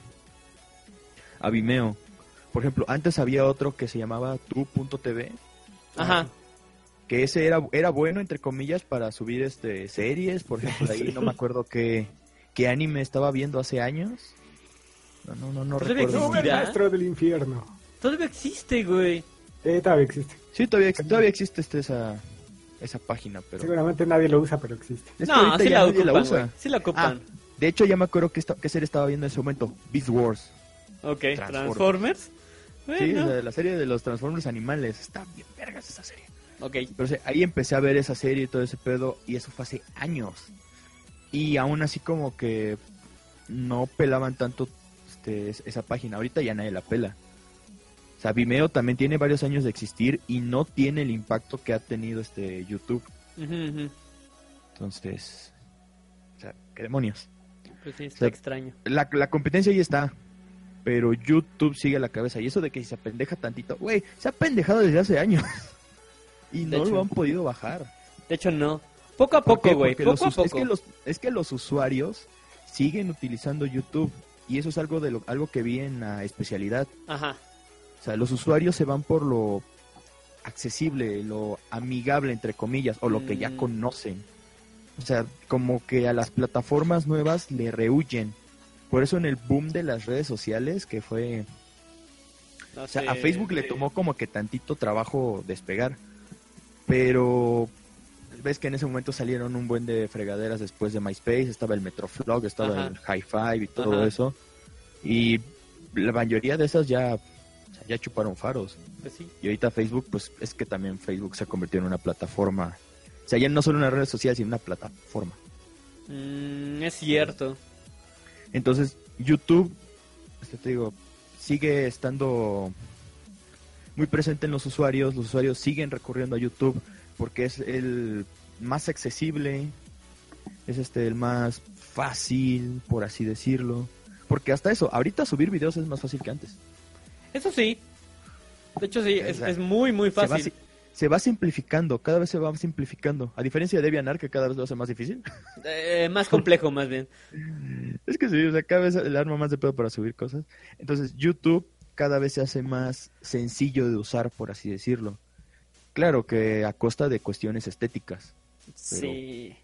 Speaker 3: a Vimeo. Por ejemplo, antes había otro que se llamaba Tu.tv,
Speaker 2: Ajá.
Speaker 3: que ese era, era bueno, entre comillas, para subir este series. Por ejemplo, ahí no me acuerdo qué, qué anime estaba viendo hace años. No, no, no, no
Speaker 2: Pues
Speaker 3: recuerdo.
Speaker 4: No, el maestro del infierno.
Speaker 2: Todavía existe, güey.
Speaker 4: Eh, todavía existe.
Speaker 3: Sí, todavía, ex- todavía existe este, esa, esa página, pero...
Speaker 4: Seguramente nadie lo usa, pero existe.
Speaker 3: Es que
Speaker 2: no, sí la
Speaker 3: usa.
Speaker 2: güey. Sí la
Speaker 3: Ah,
Speaker 2: ocupan.
Speaker 3: de hecho, ya me acuerdo que esta, qué serie estaba viendo en ese momento. Beast Wars.
Speaker 2: ok,
Speaker 3: Transformers.
Speaker 2: Transformers.
Speaker 3: Sí, la, la serie de los Transformers animales. Está bien vergas esa serie.
Speaker 2: ok.
Speaker 3: Pero o sea, ahí empecé a ver esa serie y todo ese pedo. Y eso fue hace años. Y aún así como que... no pelaban tanto este, es- esa página. Ahorita ya nadie la pela. Sea, Vimeo también tiene varios años de existir y no tiene el impacto que ha tenido este YouTube. Entonces, o sea, qué demonios.
Speaker 2: Pues sí, está
Speaker 3: sea,
Speaker 2: extraño.
Speaker 3: La, la competencia ahí está, pero YouTube sigue a la cabeza. Y eso de que si se apendeja tantito, güey, se ha pendejado desde hace años. y
Speaker 2: De
Speaker 3: no
Speaker 2: hecho.
Speaker 3: lo han podido bajar.
Speaker 2: De hecho, no. Poco a poco, güey. A
Speaker 3: Es que, los, es que los usuarios siguen utilizando YouTube. Y eso es algo de lo, algo que vi en la especialidad.
Speaker 2: Ajá.
Speaker 3: O sea, los usuarios se van por lo accesible, lo amigable, entre comillas, o lo que ya
Speaker 2: Mm.
Speaker 3: conocen. O sea, como que a las plataformas nuevas le rehuyen. Por eso en el boom de las redes sociales, que fue...
Speaker 2: No
Speaker 3: O sea, a Facebook le tomó como que tantito trabajo despegar. Pero ves que en ese momento salieron un buen de fregaderas después de MySpace, estaba el Metroflog, estaba
Speaker 2: Ajá.
Speaker 3: el High Five y todo
Speaker 2: Ajá.
Speaker 3: eso. Y la mayoría de esas ya, ya chuparon faros.
Speaker 2: Pues sí.
Speaker 3: Y ahorita Facebook, pues es que también Facebook se ha convertido en una plataforma. O sea, ya no solo una red social, sino una plataforma.
Speaker 2: Mm, es cierto.
Speaker 3: Entonces, YouTube, este, te digo, sigue estando muy presente en los usuarios. Los usuarios siguen recurriendo a YouTube porque es el más accesible, es este el más fácil, por así decirlo. Porque hasta eso, ahorita subir videos es más fácil que antes.
Speaker 2: Eso sí. De hecho, sí, es, muy, muy
Speaker 3: Se va,
Speaker 2: fácil.
Speaker 3: se va simplificando, cada vez se va simplificando. A diferencia de DeviantArt, que cada vez lo hace más difícil.
Speaker 2: Eh, más complejo, más bien.
Speaker 3: Es que sí, o sea, cada vez el arma más de pedo para subir cosas. Entonces, YouTube cada vez se hace más sencillo de usar, por así decirlo. Claro que a costa de cuestiones estéticas.
Speaker 2: Sí.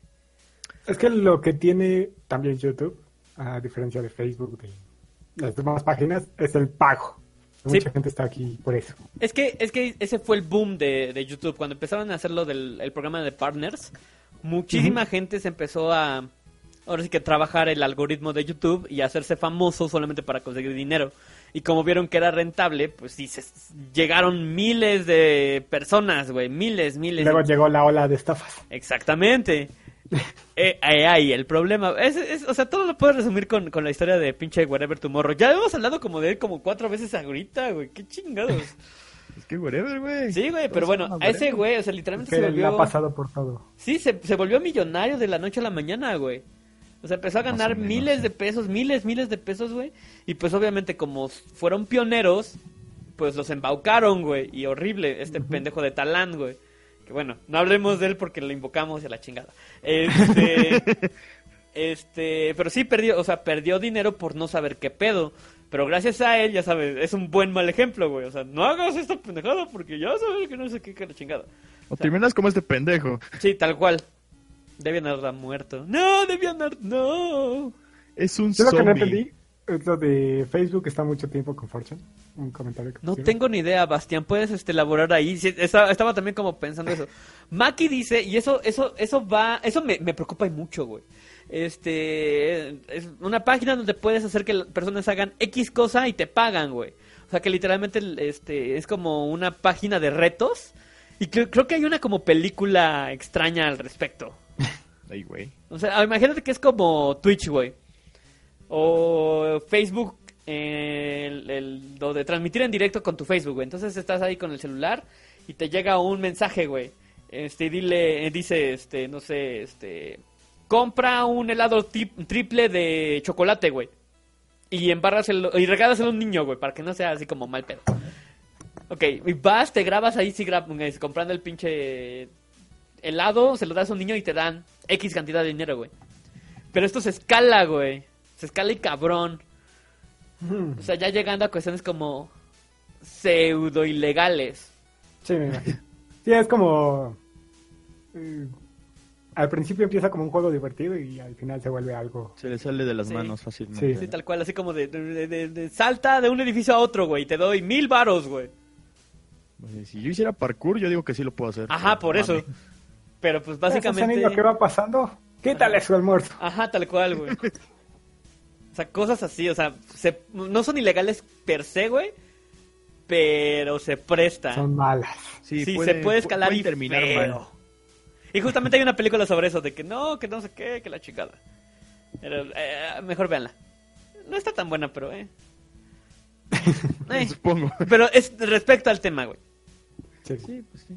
Speaker 4: Es que lo que tiene también YouTube, a diferencia de Facebook, de las demás páginas, es el pago.
Speaker 2: Sí.
Speaker 4: Mucha gente está aquí por eso.
Speaker 2: Es que, es que ese fue el boom de, de YouTube. Cuando empezaron a hacerlo del el programa de partners, muchísima gente se empezó a, ahora sí que trabajar el algoritmo de YouTube y hacerse famoso solamente para conseguir dinero. Y como vieron que era rentable, pues sí, se, llegaron miles de personas, güey, miles, miles.
Speaker 4: Luego llegó la ola de estafas.
Speaker 2: Exactamente. Eh, eh, ahí el problema. Es, es- o sea, todo lo puedes resumir con, con la historia de pinche Wherever Tomorrow. Ya hemos hablado como de él como cuatro veces ahorita, güey. Qué chingados.
Speaker 3: Es que whatever, güey.
Speaker 2: Sí, güey, pero bueno, a ese
Speaker 3: whatever.
Speaker 2: güey, o sea, literalmente
Speaker 4: Que
Speaker 2: se
Speaker 4: le ha
Speaker 2: volvió...
Speaker 4: pasado por todo.
Speaker 2: Sí, se, se volvió millonario de la noche a la mañana, güey. O sea, empezó a ganar
Speaker 3: menos,
Speaker 2: miles
Speaker 3: sí.
Speaker 2: de pesos, miles, miles de pesos, güey. Y pues obviamente como fueron pioneros, pues los embaucaron, güey. Y horrible, este pendejo de Talán, güey. Que bueno, no hablemos de él porque lo invocamos y a la chingada. Este... este... Pero sí perdió, o sea, perdió dinero por no saber qué pedo. Pero gracias a él, ya sabes, es un buen mal ejemplo, güey. O sea, no hagas esta pendejada porque ya sabes que no sé qué, que la chingada.
Speaker 3: O terminas como este pendejo.
Speaker 2: Sí, tal cual. Debian haberla muerto. No, Debian haber... No.
Speaker 3: Es un
Speaker 4: Yo lo que no entendí es lo de Facebook está mucho tiempo con Fortune. Un comentario que
Speaker 2: No
Speaker 4: pusieron.
Speaker 2: tengo ni idea, Bastián. Puedes este, elaborar ahí. Sí, estaba, estaba también como pensando eso. Maki dice, y eso, eso, eso va, eso me, me preocupa y mucho, güey. Este, es una página donde puedes hacer que las personas hagan X cosa y te pagan, güey. O sea que literalmente, este, es como una página de retos. Y creo, creo que hay una como película extraña al respecto.
Speaker 3: Ay, güey.
Speaker 2: O sea, imagínate que es como Twitch, güey. O Facebook, el, el- lo de transmitir en directo con tu Facebook, güey. Entonces estás ahí con el celular y te llega un mensaje, güey. Este, dile, eh, dice, este, no sé, este, compra un helado triple de chocolate, güey. Y y regálaselo a un niño, güey, para que no sea así como mal pedo. Ok, y vas, te grabas ahí, sí, gra- eh, comprando el pinche helado, se lo das a un niño y te dan X cantidad de dinero, güey. Pero esto se escala, güey. Se escala y cabrón. O sea, ya llegando a cuestiones como pseudo ilegales.
Speaker 4: Sí, me imagino. Sí, es como. eh, al principio empieza como un juego divertido y al final se vuelve algo.
Speaker 3: Se le sale de las
Speaker 2: Sí.
Speaker 3: manos fácilmente.
Speaker 4: Sí.
Speaker 2: Sí, tal cual, así como de, de- de- de- salta de un edificio a otro, güey. Te doy mil varos, güey.
Speaker 3: Pues, Si yo hiciera parkour, yo digo que sí lo puedo hacer.
Speaker 2: Ajá, por eso. Pero pues
Speaker 4: ¿Ese
Speaker 2: básicamente...
Speaker 4: que va pasando? Quítale su almuerzo.
Speaker 2: Ajá, tal cual, güey. O sea, cosas así, o sea, se- no son ilegales per se, güey. Pero se prestan.
Speaker 4: Son malas.
Speaker 2: Sí,
Speaker 3: puede-
Speaker 2: se puede escalar
Speaker 3: puede
Speaker 2: y
Speaker 3: terminar
Speaker 2: feo.
Speaker 3: mal.
Speaker 2: Y justamente hay una película sobre eso, de que no, que no sé qué, que la chingada. Pero, eh, mejor véanla. no está tan buena, pero eh. Eh,
Speaker 3: Supongo.
Speaker 2: Pero es respecto al tema, güey.
Speaker 4: Sí.
Speaker 3: Sí, pues sí.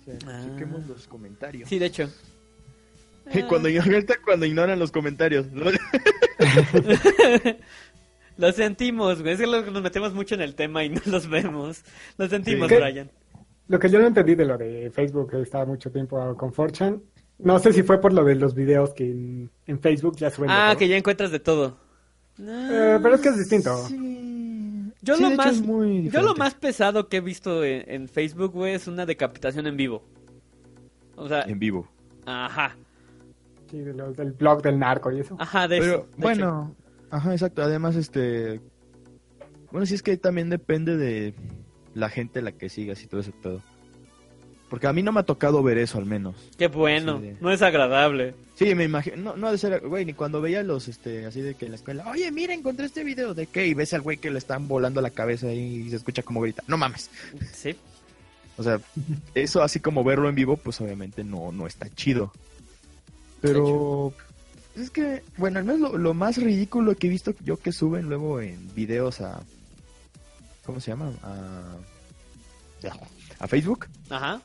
Speaker 3: O sea,
Speaker 2: Ah.
Speaker 3: chequemos los comentarios.
Speaker 2: Sí, de hecho.
Speaker 3: Cuando, ahorita cuando ignoran los comentarios. ¿no?
Speaker 2: Lo sentimos, güey. Es que nos metemos mucho en el tema y no los vemos. Lo sentimos,
Speaker 4: Sí.
Speaker 2: Brian.
Speaker 4: Lo que yo no entendí de lo de Facebook, que estaba mucho tiempo con Fortune, no sé si fue por lo de los videos que en, en Facebook ya suben.
Speaker 2: Ah, que ya encuentras de todo.
Speaker 4: Eh, pero es que es distinto.
Speaker 2: Yo
Speaker 3: Sí,
Speaker 2: lo
Speaker 3: de hecho,
Speaker 2: más,
Speaker 3: es muy
Speaker 2: yo lo
Speaker 3: diferente.
Speaker 2: más pesado que he visto en, en Facebook, güey, es una decapitación en vivo. O sea,
Speaker 3: En vivo.
Speaker 2: ajá,
Speaker 4: Sí, de los del blog del narco y eso.
Speaker 2: ajá, de eso.
Speaker 3: Pero,
Speaker 2: de hecho.
Speaker 3: bueno, ajá, exacto. Además, este. Bueno, sí es que también depende de la gente a la que sigas y todo ese pedo. Porque a mí no me ha tocado ver eso, al menos.
Speaker 2: Qué bueno,
Speaker 3: de-
Speaker 2: no es agradable.
Speaker 3: Sí, me imagino. No, no ha de ser, güey, ni cuando veía los, este, así de que en la escuela, oye, mira, encontré este video de qué, y ves al güey que le están volando la cabeza ahí y se escucha como grita. No mames.
Speaker 2: Sí.
Speaker 3: O sea, eso así como verlo en vivo, pues obviamente no, no está chido. Pero es que, bueno, al menos lo, lo más ridículo que he visto yo que suben luego en videos a... ¿Cómo se llama? A, a Facebook.
Speaker 2: Ajá.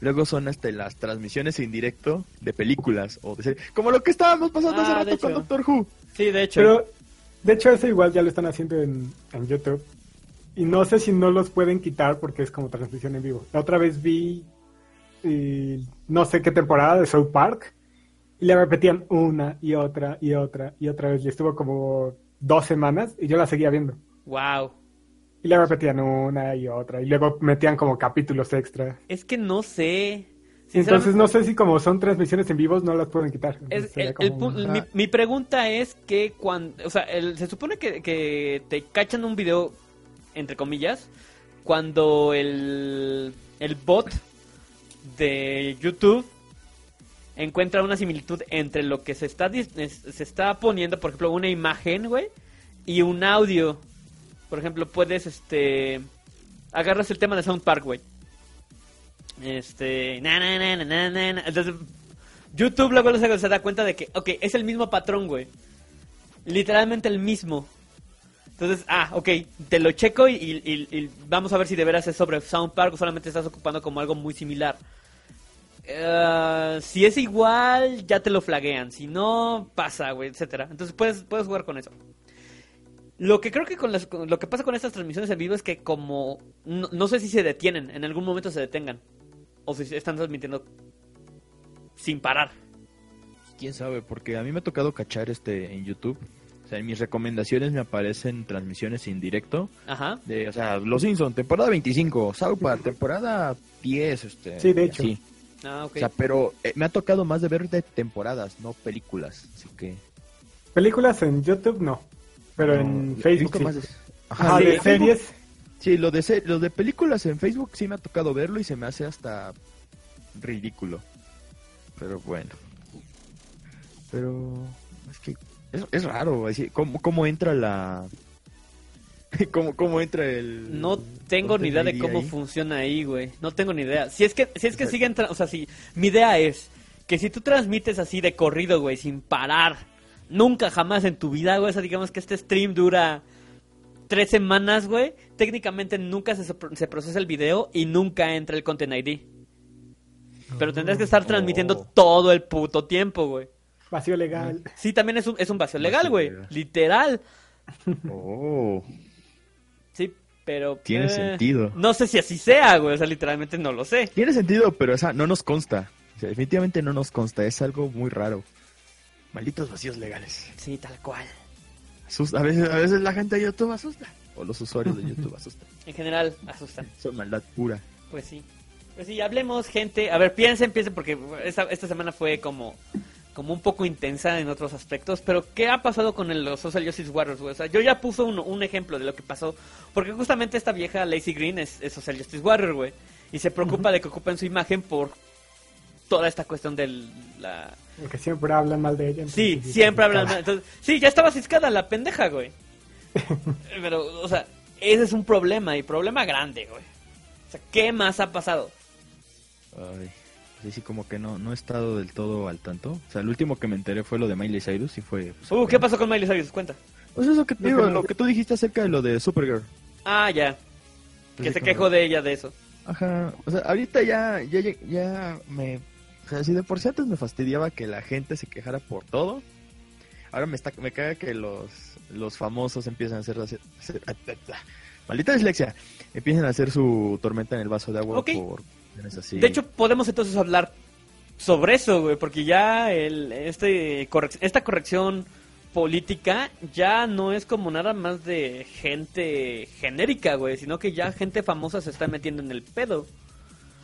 Speaker 3: Luego son este, las transmisiones en directo de películas o de series. Como lo que estábamos pasando
Speaker 2: Ah,
Speaker 3: hace
Speaker 2: de
Speaker 3: rato con. Doctor Who.
Speaker 2: Sí, de hecho.
Speaker 4: Pero, de hecho, eso igual ya lo están haciendo en, en YouTube. Y no sé si no los pueden quitar porque es como transmisión en vivo. La otra vez vi, eh, no sé qué temporada de South Park. Y le repetían una y otra y otra y otra vez. Y estuvo como dos semanas y yo la seguía viendo.
Speaker 2: Wow.
Speaker 4: Y le repetían una y otra. Y luego metían como capítulos extra.
Speaker 2: Es que no sé.
Speaker 4: Entonces no sé si como son transmisiones en vivos no las pueden quitar.
Speaker 2: es- el-
Speaker 4: como-
Speaker 2: mi pregunta es que cuando, o sea, el- se supone que, que te cachan un video, entre comillas, cuando el, el bot de YouTube encuentra una similitud entre lo que se está se está poniendo, por ejemplo, una imagen, güey, y un audio. Por ejemplo, puedes, este, agarras el tema de Sound Park, güey. Este, na. Entonces, YouTube luego se, da cuenta de que, ok, es el mismo patrón, güey. Literalmente el mismo. Entonces, ah, ok, te lo checo y, vamos a ver si de veras sobre Sound Park o solamente estás ocupando como algo muy similar. Eh, si es igual, ya te lo flaguean. Si no, pasa, güey, etcétera. Entonces puedes, puedes jugar con eso. Lo que creo que con las- con lo que pasa con estas transmisiones en vivo es que como no, no sé si se detienen, en algún momento se detengan o si están transmitiendo sin parar.
Speaker 3: Quién sabe, porque a mí me ha tocado cachar este en YouTube. O sea, en mis recomendaciones me aparecen transmisiones en directo.
Speaker 2: Ajá.
Speaker 3: De, o sea, Los Simpsons, temporada 25, South Park, temporada 10. Este,
Speaker 4: Sí, de hecho.
Speaker 2: Ah, ok.
Speaker 3: O sea, pero eh, me ha tocado más de ver de temporadas, no películas. Así que.
Speaker 4: Películas en YouTube no. Pero
Speaker 3: no,
Speaker 4: en Facebook sí.
Speaker 3: más de-
Speaker 4: Ajá,
Speaker 3: Ajá,
Speaker 4: de
Speaker 3: de Facebook.
Speaker 4: series.
Speaker 3: Sí, lo de, se- lo de películas en Facebook sí me ha tocado verlo y se me hace hasta ridículo. Pero bueno. Pero es que es, es raro, así, ¿cómo, cómo entra la... ¿Cómo, cómo entra el...
Speaker 2: No tengo ni idea de cómo
Speaker 3: ahí?
Speaker 2: funciona ahí, güey. No tengo ni idea. Si es que, si es que siguen, o sea, si mi idea es que si tú transmites así de corrido, güey, sin parar, nunca jamás en tu vida, güey, o sea, digamos que este stream dura tres semanas, güey, técnicamente nunca se, se procesa el video y nunca entra el Content ID. Pero tendrás que estar transmitiendo
Speaker 3: Oh.
Speaker 2: todo el puto tiempo, güey.
Speaker 4: Vacío legal.
Speaker 2: Sí, también es un, es un vacío legal, güey. Literal.
Speaker 3: Oh,
Speaker 2: pero...
Speaker 3: Tiene
Speaker 2: eh,
Speaker 3: sentido.
Speaker 2: No sé si así sea, güey. O sea, literalmente no lo sé.
Speaker 3: tiene sentido, pero esa no nos consta. O sea, definitivamente no nos consta, es algo muy raro. Malditos vacíos legales.
Speaker 2: Sí, tal cual.
Speaker 3: Asusta- a, veces, a veces la gente de YouTube asusta. O los usuarios de YouTube asustan.
Speaker 2: En general, asustan.
Speaker 3: Son maldad pura.
Speaker 2: Pues sí. Pues sí, hablemos, gente. A ver, piensen, piensen, porque esta, esta semana fue como, como un poco intensa en otros aspectos. Pero, ¿qué ha pasado con el- los Social Justice Warriors, güey? O sea, yo ya puse un, un ejemplo de lo que pasó. Porque justamente esta vieja Lazy Green es, es Social Justice Warrior, güey. Y se preocupa de que ocupen su imagen por toda esta cuestión de la...
Speaker 4: Porque siempre hablan mal de ella.
Speaker 2: Sí,
Speaker 4: entonces,
Speaker 2: siempre
Speaker 4: sí,
Speaker 2: hablan mal. Entonces, sí, ya estaba ciscada la pendeja, güey. Pero, o sea, ese es un problema y problema grande, güey. O sea, ¿qué más ha pasado?
Speaker 3: Ay, Así como que no, no he estado del todo al tanto. O sea, el último que me enteré fue lo de Miley Cyrus y fue... pues,
Speaker 2: Uh, ¿qué pasó con Miley Cyrus? Cuenta.
Speaker 3: Pues eso que te digo,
Speaker 4: que-
Speaker 3: lo que tú dijiste acerca de lo de Supergirl.
Speaker 2: Ah, ya. Que
Speaker 3: Así
Speaker 2: se
Speaker 3: como-
Speaker 2: quejó de ella de eso.
Speaker 3: Ajá, o sea, ahorita ya, ya, ya, ya me... O sea, si de por sí antes me fastidiaba que la gente se quejara por todo, ahora me está me caga que los, los famosos empiezan a hacer... hacer- hacer- maldita dislexia. Empiezan a hacer su tormenta en el vaso de agua
Speaker 2: Ok.
Speaker 3: por...
Speaker 2: De hecho, podemos entonces hablar sobre eso, güey, porque ya el, este esta corrección política ya no es como nada más de gente genérica, güey, sino que ya gente famosa se está metiendo en el pedo.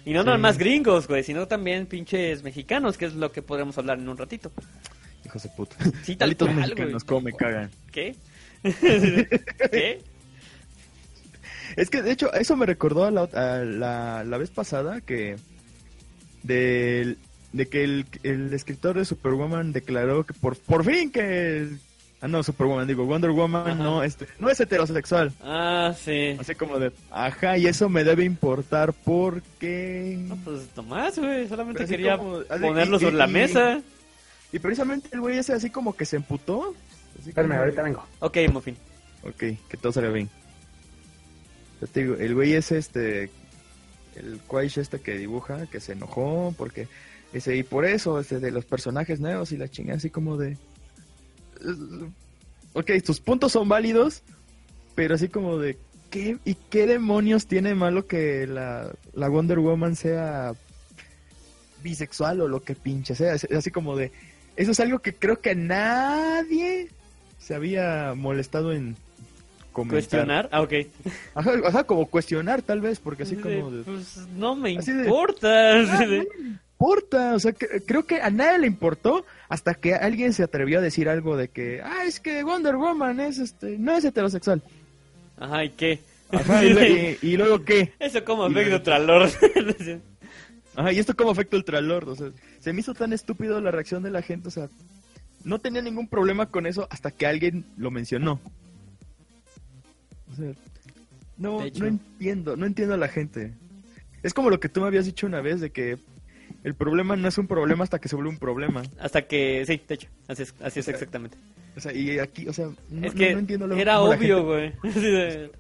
Speaker 2: Y no nada más gringos, güey, sino también pinches mexicanos, que es lo que podremos hablar en un ratito.
Speaker 3: Hijos de puta.
Speaker 2: Sí, tal cual,
Speaker 3: mexicanos,
Speaker 2: güey.
Speaker 3: cómo me cagan.
Speaker 2: ¿Qué? ¿Qué?
Speaker 3: Es que, de hecho, eso me recordó a la, a la, la vez pasada que... Del, de que el, el escritor de Superwoman declaró que por, por fin que... Ah, no, Superwoman, digo, Wonder Woman
Speaker 2: Ajá.
Speaker 3: no, este, no es heterosexual.
Speaker 2: Ah, sí.
Speaker 3: Así como de, ajá, y eso me debe importar porque...
Speaker 2: No, pues nomás, güey, solamente quería
Speaker 3: como-
Speaker 2: ponerlo
Speaker 3: y-
Speaker 2: sobre la
Speaker 3: y-
Speaker 2: mesa.
Speaker 3: Y precisamente el güey ese así como que se emputó.
Speaker 4: Espérame, ahorita vengo.
Speaker 2: Ok, Muffin.
Speaker 3: Ok, que todo salga bien. Te digo, el güey es este, el Quaish este que dibuja, que se enojó porque, ese, y por eso, este, de los personajes nuevos y la chingada así como de... Ok, tus puntos son válidos, pero así como de... ¿qué, ¿Y qué demonios tiene malo que la, la Wonder Woman sea bisexual o lo que pinche sea? Así como de... Eso es algo que creo que nadie se había molestado en comentar.
Speaker 2: ¿Cuestionar? Ah, ok.
Speaker 3: Ajá, ajá, como cuestionar tal vez, porque así como de...
Speaker 2: Pues no me
Speaker 3: de-
Speaker 2: importa.
Speaker 3: "Ah, no me importa, o sea, que- creo que a nadie le importó hasta que alguien se atrevió a decir algo de que, ah, es que Wonder Woman es, este, no es heterosexual.
Speaker 2: Ajá, ¿y qué?
Speaker 3: Ajá, y, lo- y- y luego qué?
Speaker 2: Eso como
Speaker 3: Y
Speaker 2: efecto
Speaker 3: luego-
Speaker 2: tralor.
Speaker 3: Ajá, y esto como afecta Ultralord, o sea, se me hizo tan estúpido la reacción de la gente, o sea, no tenía ningún problema con eso hasta que alguien lo mencionó. O sea, no, no entiendo, no entiendo a la gente. Es como lo que tú me habías dicho una vez de que el problema no es un problema hasta que se vuelve un problema.
Speaker 2: Hasta que, sí, de hecho, así es, así es exactamente.
Speaker 3: O sea, y aquí, o sea, no,
Speaker 2: es que
Speaker 3: no- no entiendo lo-
Speaker 2: era obvio, güey.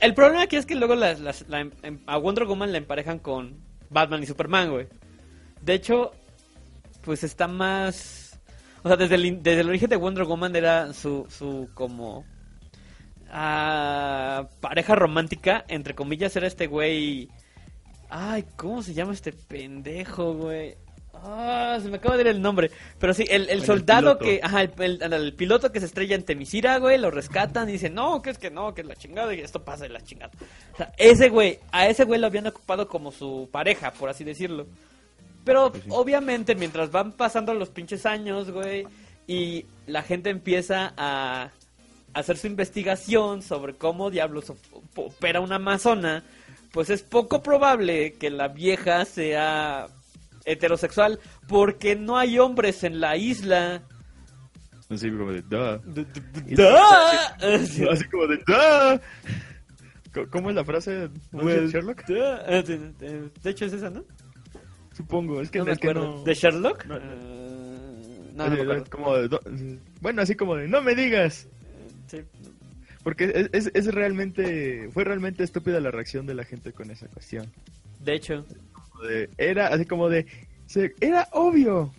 Speaker 2: El problema aquí es que luego las, las- la- em- a Wonder Woman la emparejan con Batman y Superman, güey. De hecho, pues está más... O sea, desde el, desde el origen de Wonder Woman era su, su como... ah, pareja romántica, entre comillas, era este güey... Ay, ¿cómo se llama este pendejo, güey? Ah, se me acaba de ir el nombre. Pero sí, el, el soldado que... Ajá, el, el- el piloto que se estrella en Temisira, güey, lo rescatan y dicen, no, que es que no, que es la chingada y esto pasa de la chingada. O sea, ese güey, a ese güey lo habían ocupado como su pareja, por así decirlo. Pero
Speaker 3: Pues sí.
Speaker 2: obviamente mientras van pasando los pinches años, güey, y la gente empieza a hacer su investigación sobre cómo diablos op- opera una amazona, pues es poco probable que la vieja sea heterosexual porque no hay hombres en la isla.
Speaker 3: Así como de, "Duh".
Speaker 2: D- d- d-
Speaker 3: Y-
Speaker 2: duh. Sí.
Speaker 3: Así como de, ¿Cómo es la frase? ¿No es de Sherlock?
Speaker 2: Eh, de- hecho es esa, ¿no?
Speaker 3: Supongo, es que
Speaker 2: No me
Speaker 3: es que
Speaker 2: acuerdo.
Speaker 3: no-
Speaker 2: ¿De Sherlock?
Speaker 3: no-
Speaker 2: Eh, no, no me
Speaker 3: Oye,
Speaker 2: acuerdo.
Speaker 3: como de, "Do-". bueno, así como de, no me digas.
Speaker 2: Sí.
Speaker 3: Porque es, es, es realmente, fue realmente estúpida la reacción de la gente con esa cuestión.
Speaker 2: De hecho.
Speaker 3: De- era así como de, se- era obvio.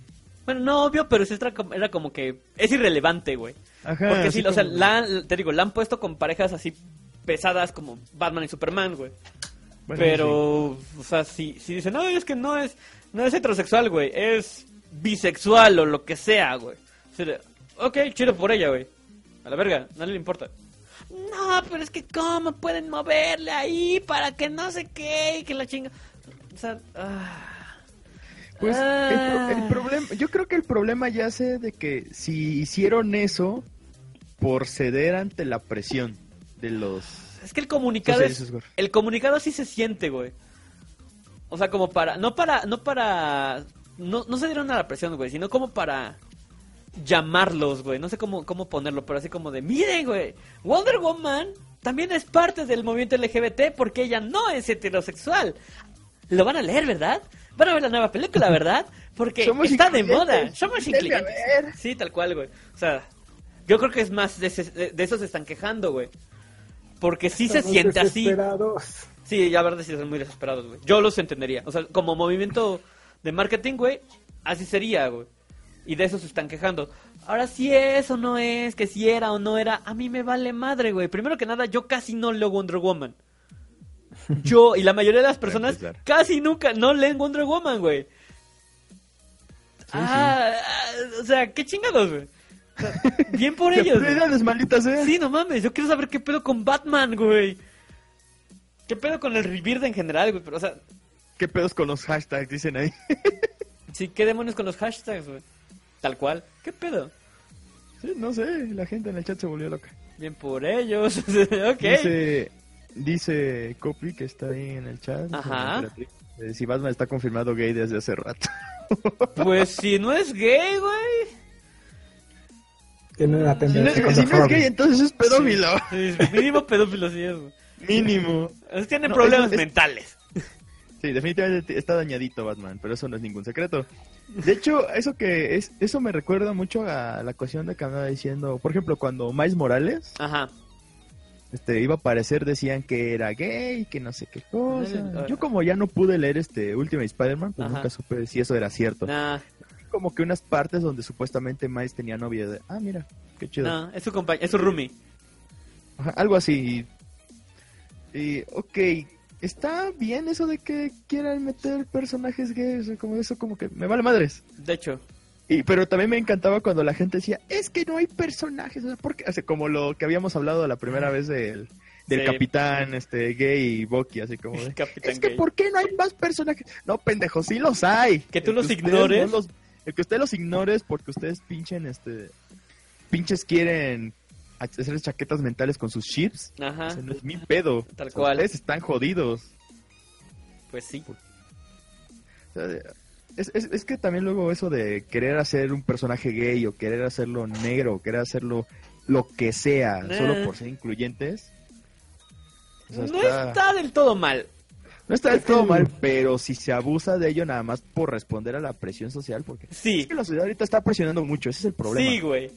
Speaker 2: Bueno, no obvio, pero sí era como, que es irrelevante, güey.
Speaker 3: Ajá.
Speaker 2: Porque sí, o sea, la, te digo, la han puesto con parejas así pesadas como Batman y Superman, güey.
Speaker 3: bueno,
Speaker 2: pero, o sea, si, si dicen, no, es que no es, no es heterosexual, güey, es bisexual o lo que sea, güey. O sea, ok, chido por ella, güey. A la verga, no le importa. No, pero es que cómo pueden moverle ahí para que no sé qué y que la chinga. O sea, ah.
Speaker 3: Pues el,
Speaker 2: Ah.
Speaker 3: pro- el problema, yo creo que el problema ya sé de que si hicieron eso por ceder ante la presión de los
Speaker 2: Es que el comunicado es, el comunicado sí se siente, güey. O sea, como para, no para, no para, no, no se dieron a la presión, güey, sino como para llamarlos, güey. No sé cómo, cómo ponerlo, pero así como de, miren, güey, Wonder Woman también es parte del movimiento LGBT porque ella no es heterosexual. lo van a leer, ¿verdad? Van a ver la nueva película, ¿verdad? Porque
Speaker 3: Somos
Speaker 2: está de moda. Somos incluyentes. Sí, tal cual, güey. O sea, yo creo que es más de, ese- de, eso se están quejando, güey. Porque sí se siente así. Sí, ya verdad sí son muy desesperados, güey. Yo los entendería. O sea, como movimiento de marketing, güey, así sería, güey. Y de eso se están quejando. Ahora si es o no es, que si era o no era, a mí me vale madre, güey. Primero que nada, yo casi no leo Wonder Woman. Yo y la mayoría de las personas casi nunca no leen Wonder Woman, güey. ah, ah, o sea, qué chingados, güey. O sea, bien por
Speaker 3: ¡Qué
Speaker 2: ellos.
Speaker 3: prioridades, malditas sean!
Speaker 2: Sí, no mames, yo quiero saber qué pedo con Batman, güey. ¿Qué pedo con el Rebirth en general, güey? Pero, o sea,
Speaker 3: ¿Qué pedos con los hashtags dicen ahí?
Speaker 2: sí, ¿qué demonios con los hashtags, güey? Tal cual. ¿Qué pedo?
Speaker 3: Sí, no sé, la gente en el chat se volvió loca.
Speaker 2: Bien por ellos. ok.
Speaker 3: Dice, dice Copy, que está ahí en el chat.
Speaker 2: Ajá.
Speaker 3: eh, Si Batman está confirmado gay desde hace rato.
Speaker 2: Pues si no es gay, güey.
Speaker 4: Tienen una
Speaker 3: Si no
Speaker 4: tendencia
Speaker 3: si no es gay, entonces es pedófilo.
Speaker 2: Sí, mínimo pedófilo sí es, güey.
Speaker 3: Mínimo.
Speaker 2: Tienen
Speaker 3: No,
Speaker 2: problemas
Speaker 3: es- es-
Speaker 2: mentales.
Speaker 3: Sí, definitivamente está dañadito Batman, pero eso no es ningún secreto. De hecho, eso que es, eso me recuerda mucho a la cuestión de que andaba diciendo, por ejemplo, cuando Miles Morales
Speaker 2: Ajá.
Speaker 3: este iba a aparecer decían que era gay, que no sé qué cosa.
Speaker 2: Ah.
Speaker 3: Yo como ya no pude leer este Ultimate Spider-Man, pues
Speaker 2: Ajá.
Speaker 3: nunca supe si eso era cierto.
Speaker 2: Nah,
Speaker 3: Como que unas partes donde supuestamente Miles tenía novia de, ah, mira, qué chido.
Speaker 2: es su compañero, es su roomie.
Speaker 3: Ajá, algo así. Y, y, ok, está bien eso de que quieran meter personajes gays, como eso como que me vale madres.
Speaker 2: De hecho,
Speaker 3: Y, pero también me encantaba cuando la gente decía, es que no hay personajes, o sea, ¿por qué? O sea, como lo que habíamos hablado la primera vez del, del
Speaker 2: Sí.
Speaker 3: capitán este gay y Bucky, así como de,
Speaker 2: Capitán
Speaker 3: es que
Speaker 2: Gay.
Speaker 3: ¿por qué no hay más personajes? No, pendejo, sí los hay.
Speaker 2: Que tú
Speaker 3: El
Speaker 2: los
Speaker 3: ustedes
Speaker 2: ignores.
Speaker 3: no los- el que usted los ignores porque ustedes pinchen, este, pinches quieren hacer chaquetas mentales con sus chips.
Speaker 2: Ajá.
Speaker 3: Ese no es mi pedo.
Speaker 2: Tal
Speaker 3: O sea,
Speaker 2: cual.
Speaker 3: Ustedes están jodidos.
Speaker 2: Pues sí.
Speaker 3: Es, es- es que también luego eso de querer hacer un personaje gay o querer hacerlo negro o querer hacerlo lo que sea
Speaker 2: Eh.
Speaker 3: solo por ser incluyentes. o sea,
Speaker 2: No
Speaker 3: está-
Speaker 2: está del todo mal.
Speaker 3: no está del todo mal, pero si se abusa de ello nada más por responder a la presión social, porque
Speaker 2: Sí.
Speaker 3: es que la sociedad ahorita está presionando mucho, ese es el problema.
Speaker 2: Sí, güey.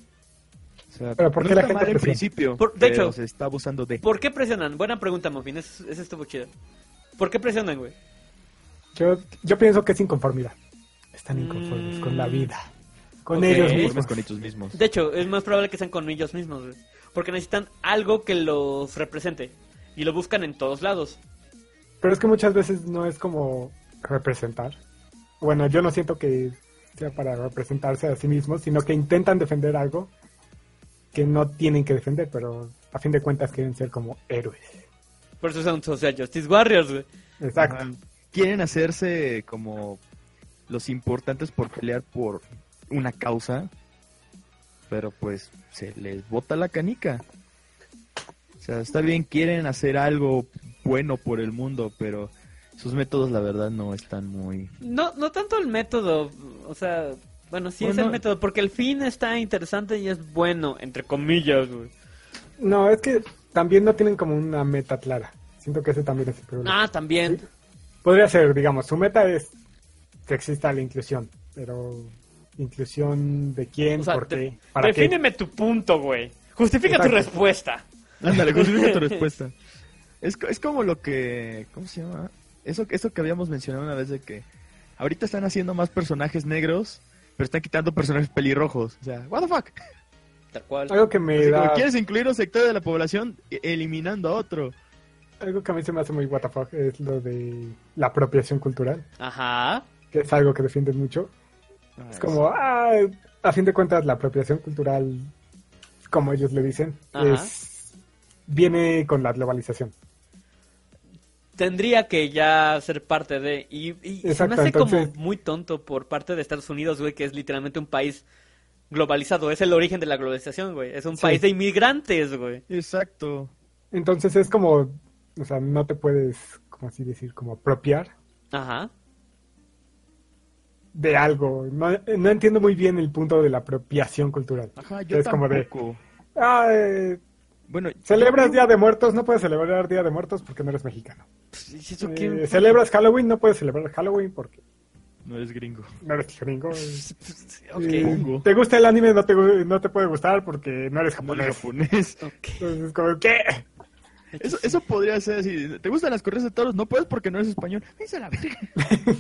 Speaker 3: O sea,
Speaker 4: Pero ¿por
Speaker 3: no
Speaker 4: qué la
Speaker 3: está
Speaker 4: gente
Speaker 3: mal en principio,
Speaker 2: Por- de hecho-
Speaker 3: se está abusando de.
Speaker 2: ¿Por qué presionan? Buena pregunta, Muffin. Esa esa estuvo chida. ¿Por qué presionan, güey?
Speaker 4: Yo, yo pienso que es inconformidad. Están inconformes con la
Speaker 2: Mm.
Speaker 4: vida. Con
Speaker 2: Ok.
Speaker 4: ellos mismos.
Speaker 3: con ellos mismos.
Speaker 2: De hecho, es más probable que sean con ellos mismos, güey. Porque necesitan algo que los represente. Y lo buscan en todos lados.
Speaker 4: Pero es que muchas veces no es como representar. Bueno, yo no siento que sea para representarse a sí mismos, sino que intentan defender algo que no tienen que defender, pero a fin de cuentas quieren ser como héroes.
Speaker 2: Por eso son Social Justice Warriors, güey.
Speaker 4: Exacto.
Speaker 3: Ajá. Quieren hacerse como los importantes por pelear por una causa, pero pues se les bota la canica. O sea, está bien, quieren hacer algo bueno por el mundo, pero sus métodos la verdad no están muy...
Speaker 2: No, no tanto el método. O sea, bueno, sí es
Speaker 3: Bueno.
Speaker 2: el método. Porque el fin está interesante y es bueno, entre comillas, güey.
Speaker 4: No, es que también no tienen como una meta clara. Siento que ese también es el problema.
Speaker 2: Ah, también.
Speaker 4: Podría ser, digamos, su meta es que exista la inclusión, pero inclusión de quién,
Speaker 2: O sea,
Speaker 4: por qué, para qué.
Speaker 2: defíneme tu punto, güey. Justifica tu
Speaker 4: Exacto.
Speaker 2: respuesta.
Speaker 3: Ándale, justifica tu respuesta. Es, es como lo que... ¿Cómo se llama? Eso, eso que habíamos mencionado una vez de que ahorita están haciendo más personajes negros, pero están quitando personajes pelirrojos. O sea, what the fuck?
Speaker 2: Tal cual.
Speaker 4: Algo que me
Speaker 3: Así como,
Speaker 4: da,
Speaker 3: ¿Quieres incluir un sector de la población e- eliminando a otro?
Speaker 4: algo que a mí se me hace muy WTF es lo de la apropiación cultural,
Speaker 2: Ajá.
Speaker 4: que es algo que defienden mucho. Es como, ah, a fin de cuentas la apropiación cultural, como ellos le dicen,
Speaker 2: Ajá.
Speaker 4: es viene con la globalización.
Speaker 2: Tendría que ya ser parte de. Y, y se me hace
Speaker 4: entonces-
Speaker 2: como muy tonto por parte de Estados Unidos, güey, que es literalmente un país globalizado. Es el origen de la globalización, güey. Es un
Speaker 4: Sí.
Speaker 2: país de inmigrantes, güey.
Speaker 3: Exacto.
Speaker 4: Entonces es como, o sea, no te puedes, como así decir, como apropiar
Speaker 2: Ajá.
Speaker 4: de algo. No, no entiendo muy bien el punto de la apropiación cultural.
Speaker 3: Ajá, yo
Speaker 4: Es como de-. Ah, eh,
Speaker 3: Bueno,
Speaker 4: Celebras Día de Muertos, no puedes celebrar Día de Muertos porque no eres mexicano.
Speaker 2: Pues, ¿y eso
Speaker 4: Eh, celebras Halloween, no puedes celebrar Halloween porque
Speaker 3: no eres gringo.
Speaker 4: no eres gringo.
Speaker 2: Ok.
Speaker 4: Eh, ¿Te gusta el anime? No te, no te puede gustar porque no eres
Speaker 3: No eres
Speaker 4: japonés.
Speaker 3: japonés.
Speaker 2: Ok.
Speaker 4: Entonces, como, ¿qué?
Speaker 3: Eso, eso podría ser así. ¿Te gustan las correas de toros? No puedes porque no eres español. Váyanse a la verga.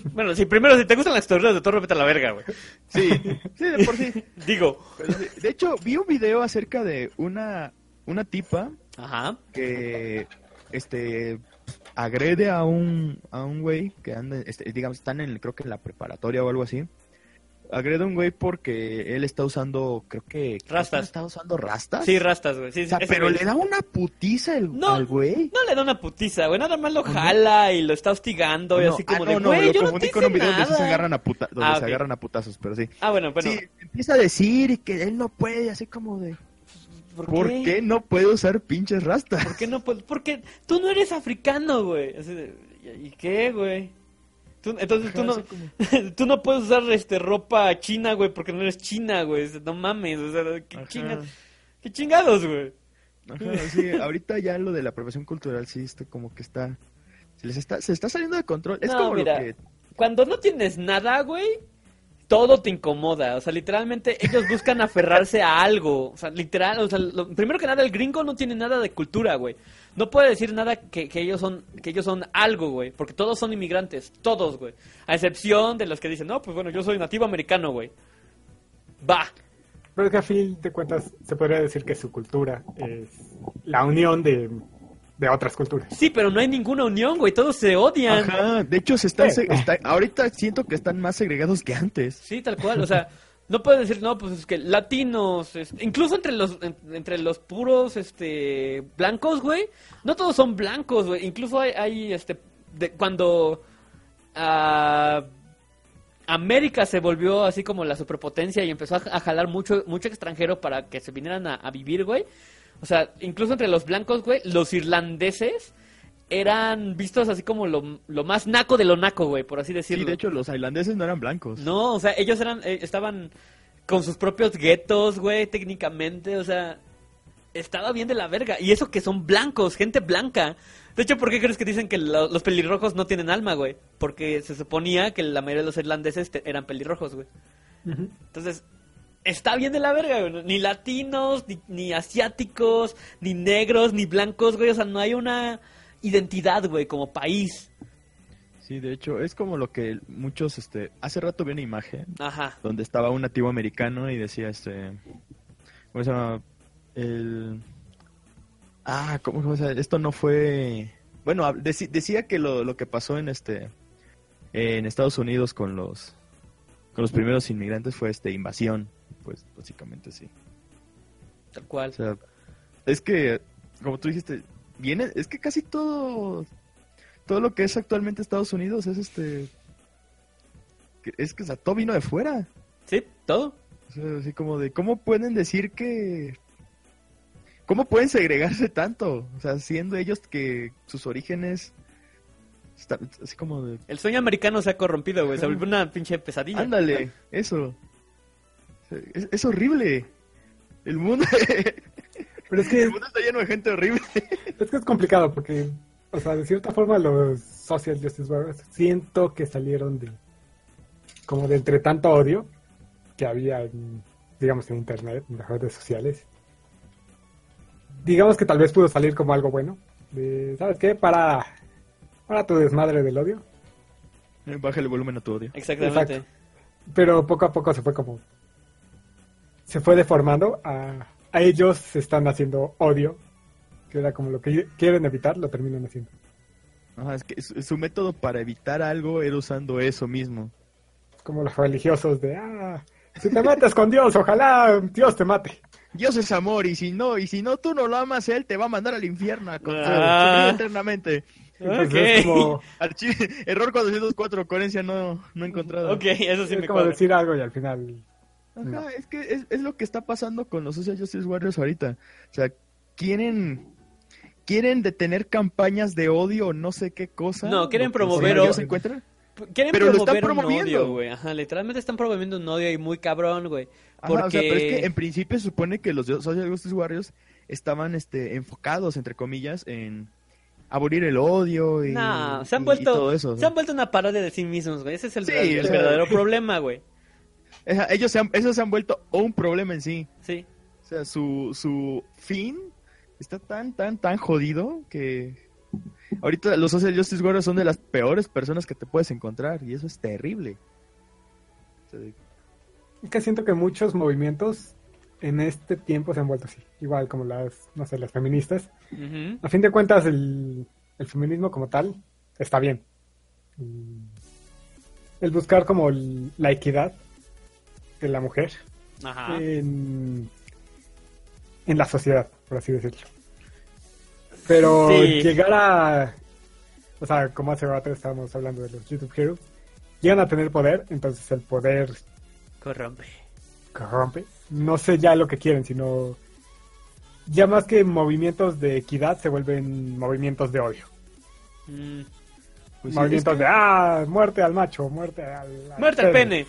Speaker 2: Bueno, sí, primero, si te gustan las torres de Toro, vete a la verga, güey.
Speaker 3: Sí, sí, de por sí.
Speaker 2: Digo.
Speaker 3: Pero. De hecho, vi un video acerca de una, una tipa
Speaker 2: Ajá.
Speaker 3: que este agrede a un a un güey que anda este, digamos están en creo que en la preparatoria o algo así agrede a un güey porque él está usando creo que
Speaker 2: Rastas.
Speaker 3: está usando rastas
Speaker 2: Sí, rastas, güey. Sí,
Speaker 3: O sea,
Speaker 2: ese
Speaker 3: pero
Speaker 2: güey.
Speaker 3: le da una putiza el,
Speaker 2: No.
Speaker 3: al güey
Speaker 2: No le da una putiza, güey. Nada más lo jala y lo está hostigando y
Speaker 3: No,
Speaker 2: así
Speaker 3: ah,
Speaker 2: como
Speaker 3: no,
Speaker 2: de,
Speaker 3: no,
Speaker 2: güey,
Speaker 3: lo
Speaker 2: yo no
Speaker 3: confundí
Speaker 2: te
Speaker 3: con un video donde se agarran a puta, donde
Speaker 2: Ah,
Speaker 3: se
Speaker 2: ok.
Speaker 3: agarran a putazos, pero sí.
Speaker 2: Ah, bueno, bueno.
Speaker 3: Sí, empieza a decir y que él no puede, así como de,
Speaker 2: ¿Por,
Speaker 3: ¿por qué no puede usar pinches rastas?
Speaker 2: ¿Por qué no puedes? Porque tú no eres africano, güey. ¿Y qué, güey? Tú- entonces tú no, tú no puedes usar este ropa china, güey, porque no eres china, güey. No mames, o sea, ¿qué,
Speaker 3: Ajá.
Speaker 2: chinga- qué chingados, güey?
Speaker 3: Ajá, sí, ahorita ya lo de la apropiación cultural sí está como que está se les está se está saliendo de control. Es
Speaker 2: No,
Speaker 3: como
Speaker 2: mira.
Speaker 3: lo que
Speaker 2: Cuando no tienes nada, güey, todo te incomoda. O sea, literalmente ellos buscan aferrarse a algo. O sea, literal, o sea, primero que nada, el gringo no tiene nada de cultura, güey. No puede decir nada que, que ellos son que ellos son algo, güey, porque todos son inmigrantes, todos, güey. A excepción de los que dicen, no, pues bueno, yo soy nativo americano, güey. Va.
Speaker 4: Pero es que a fin de cuentas se podría decir que su cultura es la unión de, de otras culturas.
Speaker 2: Sí, pero no hay ninguna unión, güey. Todos se odian.
Speaker 3: Ajá, de hecho se están
Speaker 4: Sí.
Speaker 3: se- está- ahorita siento que están más segregados que antes.
Speaker 2: Sí, tal cual, o sea, no puedes decir, no, pues es que latinos, es- incluso entre los en- entre los puros este blancos, güey, no todos son blancos, güey, incluso hay, hay este de, cuando ah, América se volvió así como la superpotencia y empezó a, a jalar mucho mucho extranjero para que se vinieran a, a vivir, güey. O sea, incluso entre los blancos, güey, los irlandeses eran vistos así como lo, lo más naco de lo naco, güey, por así
Speaker 3: Sí,
Speaker 2: decirlo.
Speaker 3: de hecho los tailandeses no eran blancos.
Speaker 2: No, o sea, ellos eran, eh, estaban con sus propios guetos, güey, técnicamente, o sea, estaba bien de la verga. Y eso que son blancos, gente blanca. De hecho, ¿por qué crees que dicen que lo- los pelirrojos no tienen alma, güey? Porque se suponía que la mayoría de los irlandeses te- eran pelirrojos, güey. Entonces, está bien de la verga, güey. Ni latinos, ni, ni asiáticos, ni negros, ni blancos, güey. O sea, no hay una identidad, güey, como país.
Speaker 3: Sí, de hecho es como lo que muchos este hace rato vi una imagen
Speaker 2: Ajá.
Speaker 3: donde estaba un nativo americano y decía este ¿cómo se llama? El Ah, ¿cómo, cómo se llama? Esto no fue bueno, decía que lo, lo que pasó en este en Estados Unidos con los con los primeros inmigrantes fue este invasión, pues básicamente sí.
Speaker 2: Tal cual.
Speaker 3: O sea, es que como tú dijiste, viene es que casi todo todo lo que es actualmente Estados Unidos es este es que o sea, todo vino de fuera.
Speaker 2: ¿Sí? ¿Todo?
Speaker 3: O sea, así como de, ¿cómo pueden decir que... ¿Cómo pueden segregarse tanto? O sea, siendo ellos que sus orígenes... está- así como de...
Speaker 2: El sueño americano se ha corrompido, güey. Se volvió una pinche pesadilla.
Speaker 3: Ándale, eso. Es, es horrible. El mundo...
Speaker 4: Pero es que
Speaker 3: el mundo está lleno de gente horrible.
Speaker 4: Es que es complicado porque, o sea, de cierta forma los Social Justice Warriors siento que salieron de, como de entre tanto odio que había, en, digamos, en Internet, en las redes sociales. Digamos que tal vez pudo salir como algo bueno. De, ¿Sabes qué? Para, para tu desmadre del odio.
Speaker 3: Baja el volumen a tu odio.
Speaker 2: Exactamente.
Speaker 4: Exacto. Pero poco a poco se fue como... Se fue deformando. A, a ellos se están haciendo odio. Que era como lo que quieren evitar, lo terminan haciendo.
Speaker 3: Ajá, es que su, su método para evitar algo era usando eso mismo.
Speaker 4: como los religiosos de, ah, si te metes con Dios, ojalá Dios te mate.
Speaker 3: Dios es amor y si no, y si no tú no lo amas, él te va a mandar al infierno a
Speaker 2: Ah.
Speaker 3: eternamente.
Speaker 4: Entonces
Speaker 2: Ok.
Speaker 4: es como,
Speaker 3: Error 404, coherencia no, no encontrada.
Speaker 2: Ok, eso sí
Speaker 4: es
Speaker 2: me
Speaker 4: como
Speaker 2: cuadra.
Speaker 4: decir algo y al final...
Speaker 3: Ajá,
Speaker 4: No.
Speaker 3: es que es, es lo que está pasando con los Social Justice Warriors ahorita. O sea, quieren quieren detener campañas de odio o no sé qué cosa.
Speaker 2: No, quieren
Speaker 3: lo que
Speaker 2: promover
Speaker 3: sea que
Speaker 2: o-
Speaker 3: se.
Speaker 2: Quieren
Speaker 3: Pero lo están
Speaker 2: promover un
Speaker 3: promoviendo.
Speaker 2: odio, güey. Ajá, literalmente están promoviendo un odio y muy cabrón, güey.
Speaker 3: Ajá,
Speaker 2: Porque...
Speaker 3: o sea, pero es que en principio se supone que los Social Justice Warriors estaban este, enfocados, entre comillas, en abolir el odio y,
Speaker 2: No, se han
Speaker 3: y- y
Speaker 2: vuelto,
Speaker 3: todo eso.
Speaker 2: se han vuelto una parodia de sí mismos, güey. Ese es el,
Speaker 3: Sí,
Speaker 2: verdadero problema, güey.
Speaker 3: Esa- Ellos se han, esos se han vuelto un problema en sí.
Speaker 2: Sí.
Speaker 3: O sea, su, su fin está tan, tan, tan jodido que ahorita los Social Justice Warriors son de las peores personas que te puedes encontrar y eso es terrible. O sea, de-
Speaker 4: Es que siento que muchos movimientos en este tiempo se han vuelto así. Igual como las, no sé, las feministas. A fin de cuentas, el, el feminismo como tal está bien. Mm, El buscar como el- la equidad de la mujer
Speaker 2: Ajá.
Speaker 4: en, en la sociedad, por así decirlo. Pero
Speaker 2: Sí.
Speaker 4: llegar a... O sea, como hace rato estábamos hablando de los YouTube Heroes, llegan a tener poder, entonces el poder
Speaker 2: Corrompe.
Speaker 4: corrompe. No sé ya lo que quieren, sino ya más que movimientos de equidad se vuelven movimientos de odio.
Speaker 2: Mm.
Speaker 3: pues sí,
Speaker 4: movimientos
Speaker 3: es que-
Speaker 4: de ah, muerte al macho, muerte al, al
Speaker 2: Muerte al pene.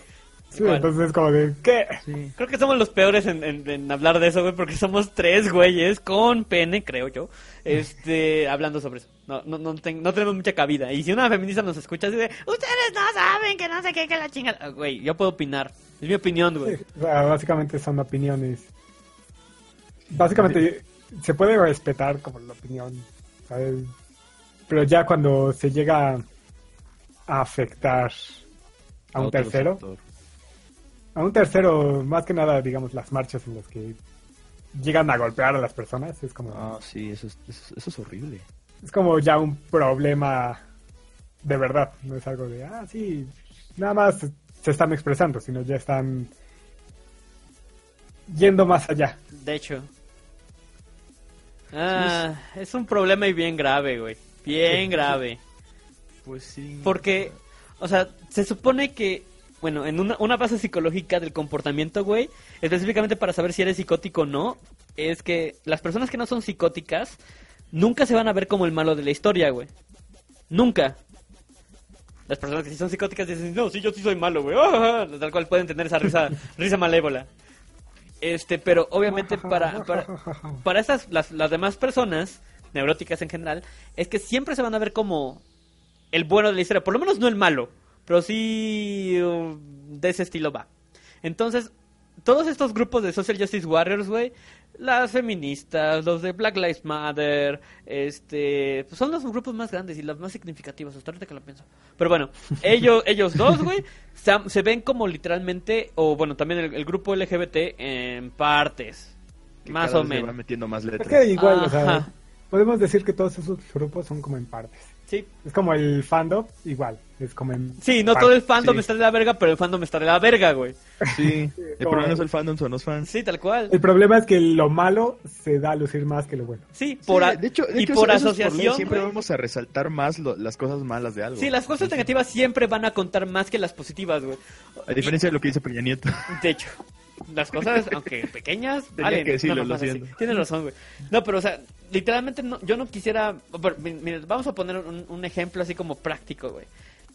Speaker 4: Sí, entonces es como de ¿qué?
Speaker 3: sí.
Speaker 2: Creo que somos los peores en, en- en hablar de eso, güey, porque somos tres güeyes con pene, creo yo, este, hablando sobre eso. No, no, no, ten- no tenemos mucha cabida. Y si una feminista nos escucha de, ustedes no saben que no sé qué, que la chingada. Ah, Güey, yo puedo opinar. Es mi opinión, güey.
Speaker 4: Sí, o sea, básicamente son opiniones. Básicamente se puede respetar como la opinión, ¿sabes? Pero ya cuando se llega a afectar a un tercero,
Speaker 3: sector.
Speaker 4: A un tercero, más que nada, digamos, las marchas en las que llegan a golpear a las personas, es como,
Speaker 3: Ah, sí, eso es, eso, eso es horrible.
Speaker 4: es como ya un problema de verdad, no es algo de, ah, sí, nada más se están expresando, sino ya están yendo más allá.
Speaker 2: De hecho. Ah, es un problema y bien grave, güey. Bien grave.
Speaker 3: Pues sí.
Speaker 2: Porque, o sea, se supone que, bueno, en una, una base psicológica del comportamiento, güey, específicamente para saber si eres psicótico o no, es que las personas que no son psicóticas nunca se van a ver como el malo de la historia, güey. Nunca. Las personas que sí son psicóticas dicen, no, sí, yo sí soy malo, güey. Ah, Tal cual pueden tener esa risa, risa malévola. Este, pero obviamente para, para, para esas, las, las demás personas, neuróticas en general, es que siempre se van a ver como el bueno de la historia. Por lo menos no el malo, pero sí uh, de ese estilo va. Entonces, todos estos grupos de Social Justice Warriors, güey, las feministas, los de Black Lives Matter, este, pues son los grupos más grandes y los más significativos, hasta ahorita que lo pienso. Pero bueno, ellos, ellos dos, güey, se, se ven como literalmente, o bueno, también el, el grupo LGBT en partes,
Speaker 3: Que
Speaker 2: más
Speaker 3: cada
Speaker 2: o
Speaker 3: vez
Speaker 2: menos.
Speaker 3: van metiendo más
Speaker 4: Es
Speaker 3: letras.
Speaker 4: que igual, o sea,
Speaker 2: Ajá.
Speaker 4: podemos decir que todos esos grupos son como en partes.
Speaker 2: Sí,
Speaker 4: Es como el fandom, igual, es como en
Speaker 2: sí, no todo el fandom
Speaker 3: sí.
Speaker 2: está de la verga, pero el fandom está de la verga, güey.
Speaker 3: Sí, el problema no es el fandom, son los fans.
Speaker 2: Sí, tal cual.
Speaker 4: El problema es que lo malo se da a lucir más que lo bueno.
Speaker 2: Sí, por a-
Speaker 3: de hecho, de
Speaker 2: y
Speaker 3: hecho,
Speaker 2: por asociación.
Speaker 3: siempre
Speaker 2: güey.
Speaker 3: vamos a resaltar más lo- las cosas malas de algo.
Speaker 2: Sí, las cosas negativas siempre van a contar más que las positivas, güey.
Speaker 3: A diferencia de lo que dice Peña Nieto.
Speaker 2: De hecho, las cosas, aunque pequeñas, valen,
Speaker 3: que decirlo, lo siento.
Speaker 2: Tienes razón, güey. No, pero, o sea, literalmente no, yo no quisiera... pero, mi- mira, vamos a poner un, un ejemplo así como práctico, güey.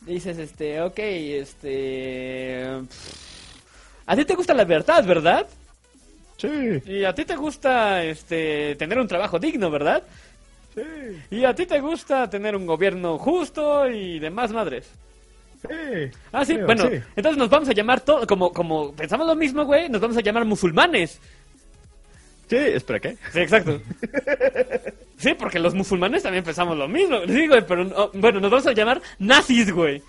Speaker 2: Dices, este, ok, este... A ti te gusta la verdad, ¿verdad?
Speaker 3: Sí,
Speaker 2: Y a ti te gusta, este, tener un trabajo digno, ¿verdad?
Speaker 3: sí,
Speaker 2: Y a ti te gusta tener un gobierno justo y demás madres.
Speaker 3: sí.
Speaker 2: Ah, sí,
Speaker 3: Creo,
Speaker 2: bueno,
Speaker 3: sí.
Speaker 2: entonces nos vamos a llamar todo, como, como pensamos lo mismo, güey, nos vamos a llamar musulmanes.
Speaker 3: Sí, espera, ¿qué?
Speaker 2: Sí, exacto. Sí, porque los musulmanes también pensamos lo mismo. Sí, güey, pero no- bueno, nos vamos a llamar nazis, güey.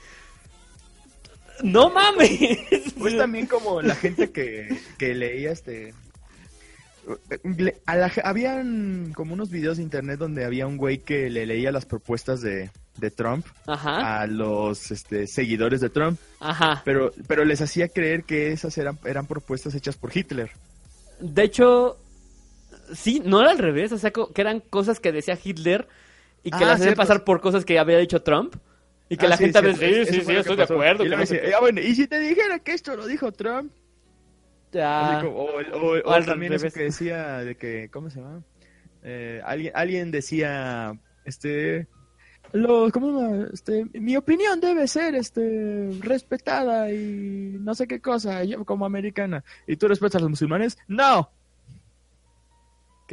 Speaker 2: No mames.
Speaker 3: Pues también como la gente que, que leía este... le- a la habían como unos videos de internet donde había un güey que le leía las propuestas de, de Trump
Speaker 2: Ajá,
Speaker 3: a los este, seguidores de Trump,
Speaker 2: ajá.
Speaker 3: pero, pero les hacía creer que esas eran, eran propuestas hechas por Hitler.
Speaker 2: De hecho, sí, no era al revés, o sea, que eran cosas que decía Hitler y que
Speaker 3: Ah,
Speaker 2: las hacían pasar por cosas que había dicho Trump. Y que
Speaker 3: Ah,
Speaker 2: la
Speaker 3: sí,
Speaker 2: gente a veces, sí, sí, sí, estoy de acuerdo.
Speaker 3: Y
Speaker 2: que no
Speaker 3: decía. "Ah, bueno, y si te dijera que esto lo dijo Trump,
Speaker 2: Ya.
Speaker 3: Como- o, o- o también eso que decía de que, ¿cómo se llama? Eh, alguien, alguien decía, este, lo, ¿cómo? Este, mi opinión debe ser, este, respetada y no sé qué cosa, yo como americana. ¿Y tú respetas a los musulmanes? No.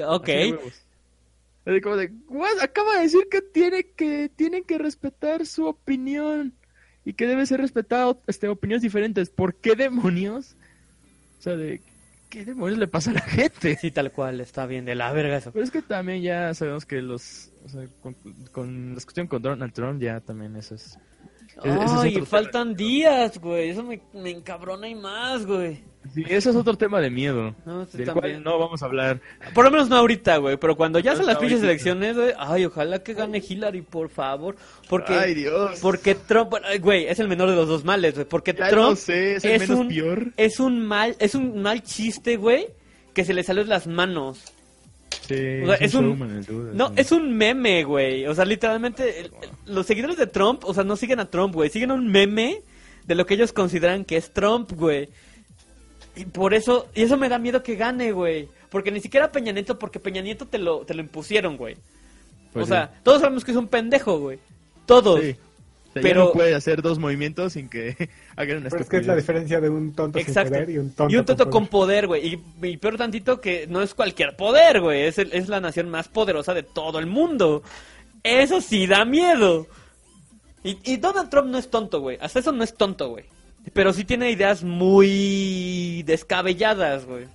Speaker 2: Ok.
Speaker 3: Así de huevos. Así como de, "What? Acaba de decir que tiene que tienen que respetar su opinión y que debe ser respetado este opiniones diferentes. ¿Por qué demonios? O sea, de ¿qué demonios le pasa a la gente?
Speaker 2: Sí, tal cual, está bien de la verga eso.
Speaker 3: Pero es que también ya sabemos que los o sea, con, con la discusión con Donald Trump ya también eso es es
Speaker 2: Ay, faltan días, güey. Eso me, me encabrona y más, güey.
Speaker 3: Sí, eso es otro tema de miedo.
Speaker 2: No, sí,
Speaker 3: del
Speaker 2: también.
Speaker 3: cual no vamos a hablar.
Speaker 2: Por lo menos no ahorita, güey. Pero cuando ya
Speaker 3: No
Speaker 2: sean las pinches elecciones, güey. Ay, ojalá que gane Hillary, por favor. Porque,
Speaker 3: Ay, Dios.
Speaker 2: porque Trump, güey, es el menor de los dos males, güey. Porque
Speaker 3: Ya
Speaker 2: Trump
Speaker 3: lo sé, es el menos peor.
Speaker 2: es un mal, es un mal chiste, güey, que se le salió de las manos.
Speaker 3: Sí,
Speaker 2: O sea, es un-
Speaker 3: showman,
Speaker 2: No,
Speaker 3: sí.
Speaker 2: es un meme, güey. O sea, literalmente, el- el- los seguidores de Trump, o sea, no siguen a Trump, güey. Siguen un meme de lo que ellos consideran que es Trump, güey. Y por eso, y eso me da miedo que gane, güey. Porque ni siquiera Peña Nieto, porque Peña Nieto te lo, te lo impusieron, güey.
Speaker 3: Pues
Speaker 2: o
Speaker 3: sí.
Speaker 2: sea, todos sabemos que es un pendejo, güey. Todos.
Speaker 3: Sí. O sea, ya
Speaker 2: pero-
Speaker 3: no puede hacer dos movimientos sin que hagan una
Speaker 4: Pero es que es la diferencia de un tonto
Speaker 2: Exacto.
Speaker 4: sin poder y un tonto,
Speaker 2: y un tonto
Speaker 4: con
Speaker 2: con poder, güey. Y, y peor tantito que no es cualquier poder, güey. Es, el- es la nación más poderosa de todo el mundo. Eso sí da miedo. Y, y Donald Trump no es tonto, güey. Hasta eso no es tonto, güey. Pero sí tiene ideas muy descabelladas, güey.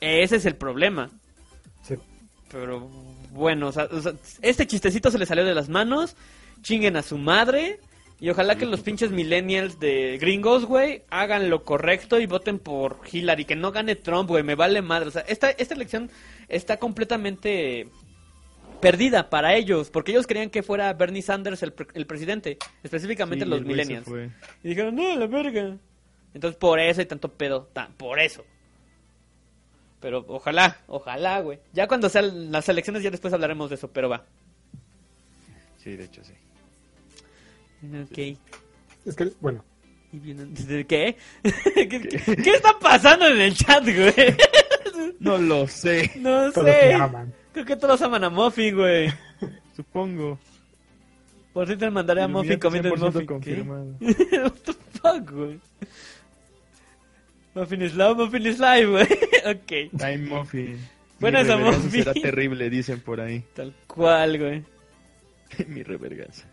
Speaker 2: Ese es el problema.
Speaker 4: Sí.
Speaker 2: Pero bueno, o sea, o sea, este chistecito se le salió de las manos. Chinguen a su madre. Y ojalá que los pinches millennials de gringos, güey, hagan lo correcto y voten por Hillary. Que no gane Trump, güey, me vale madre. O sea, esta, esta elección está completamente perdida para ellos. Porque ellos querían que fuera Bernie Sanders el, pre- el presidente. Específicamente
Speaker 3: Sí,
Speaker 2: los millennials. Y dijeron, no, la verga. Entonces por eso hay tanto pedo. por eso. Pero ojalá, ojalá, güey. Ya cuando sean las elecciones, ya después hablaremos de eso, pero va.
Speaker 3: Sí, de hecho, sí.
Speaker 2: Ok.
Speaker 4: Es que, bueno,
Speaker 2: Y vienen- ¿De ¿Qué? ¿Qué, qué- qué está pasando en el chat, güey?
Speaker 3: No lo sé,
Speaker 2: No
Speaker 4: todos me
Speaker 2: sé.
Speaker 4: aman.
Speaker 2: Creo que todos aman a Muffin, güey.
Speaker 3: supongo.
Speaker 2: Por si te mandaré a
Speaker 3: Illuminati
Speaker 2: comiendo el
Speaker 3: 100%
Speaker 2: Muffin. ¿Qué?
Speaker 3: confirmado.
Speaker 2: What the fuck, güey? Muffin is love, Muffin is life, güey. ok.
Speaker 3: Time Muffin.
Speaker 2: Buena
Speaker 3: Mi
Speaker 2: esa
Speaker 3: reverganza
Speaker 2: Muffin.
Speaker 3: Será terrible, dicen por ahí.
Speaker 2: Tal cual, güey.
Speaker 3: Mi reverganza.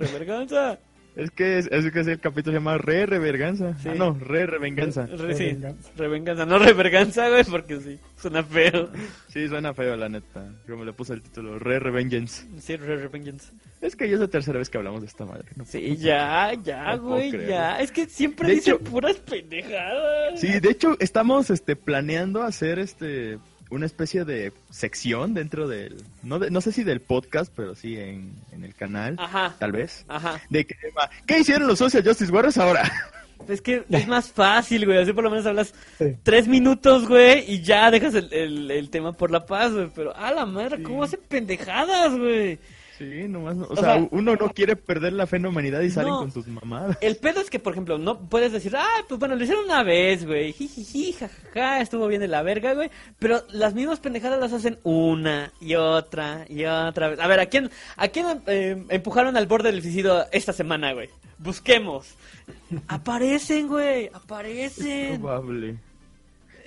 Speaker 2: Reverganza.
Speaker 3: Es que es, es que es el capítulo se llama Re Reverganza.
Speaker 2: Sí.
Speaker 3: Ah, no, Re Revenganza.
Speaker 2: Re, sí,
Speaker 4: Revenganza.
Speaker 2: revenganza, no reverganza, güey, porque sí, suena feo.
Speaker 3: Sí, suena feo, la neta. Como le puse el título, Re Revengeance.
Speaker 2: Sí, re revenganza.
Speaker 3: Es que ya es la tercera vez que hablamos de esta madre. ¿no?
Speaker 2: Sí, ya, ya,
Speaker 3: No
Speaker 2: güey, ya. Es que siempre
Speaker 3: hecho-
Speaker 2: puras pendejadas.
Speaker 3: Sí, de hecho, estamos este, planeando hacer este una especie de sección dentro del. No, de- no sé si del podcast, pero sí en, en el canal,
Speaker 2: Ajá,
Speaker 3: tal vez.
Speaker 2: ajá.
Speaker 3: De que, ¿Qué hicieron los Social Justice Warriors ahora?
Speaker 2: Es que es más fácil, güey. Así por lo menos hablas
Speaker 4: Sí.
Speaker 2: tres minutos, güey, y ya dejas el, el, el tema por la paz, güey. Pero, a la madre, ¿cómo hacen pendejadas, güey?
Speaker 3: Sí, nomás. no- o,
Speaker 2: O
Speaker 3: sea,
Speaker 2: sea,
Speaker 3: uno no quiere perder la fe en la humanidad y salen con sus mamadas.
Speaker 2: El pedo es que, por ejemplo, no puedes decir, ah, pues bueno, lo hicieron una vez, güey, jijiji, jajaja, estuvo bien de la verga, güey, pero las mismas pendejadas las hacen una y otra y otra vez. A ver, ¿a quién, a quién eh, empujaron al borde del suicidio esta semana, güey? Busquemos. Aparecen, güey, aparecen.
Speaker 3: Probable.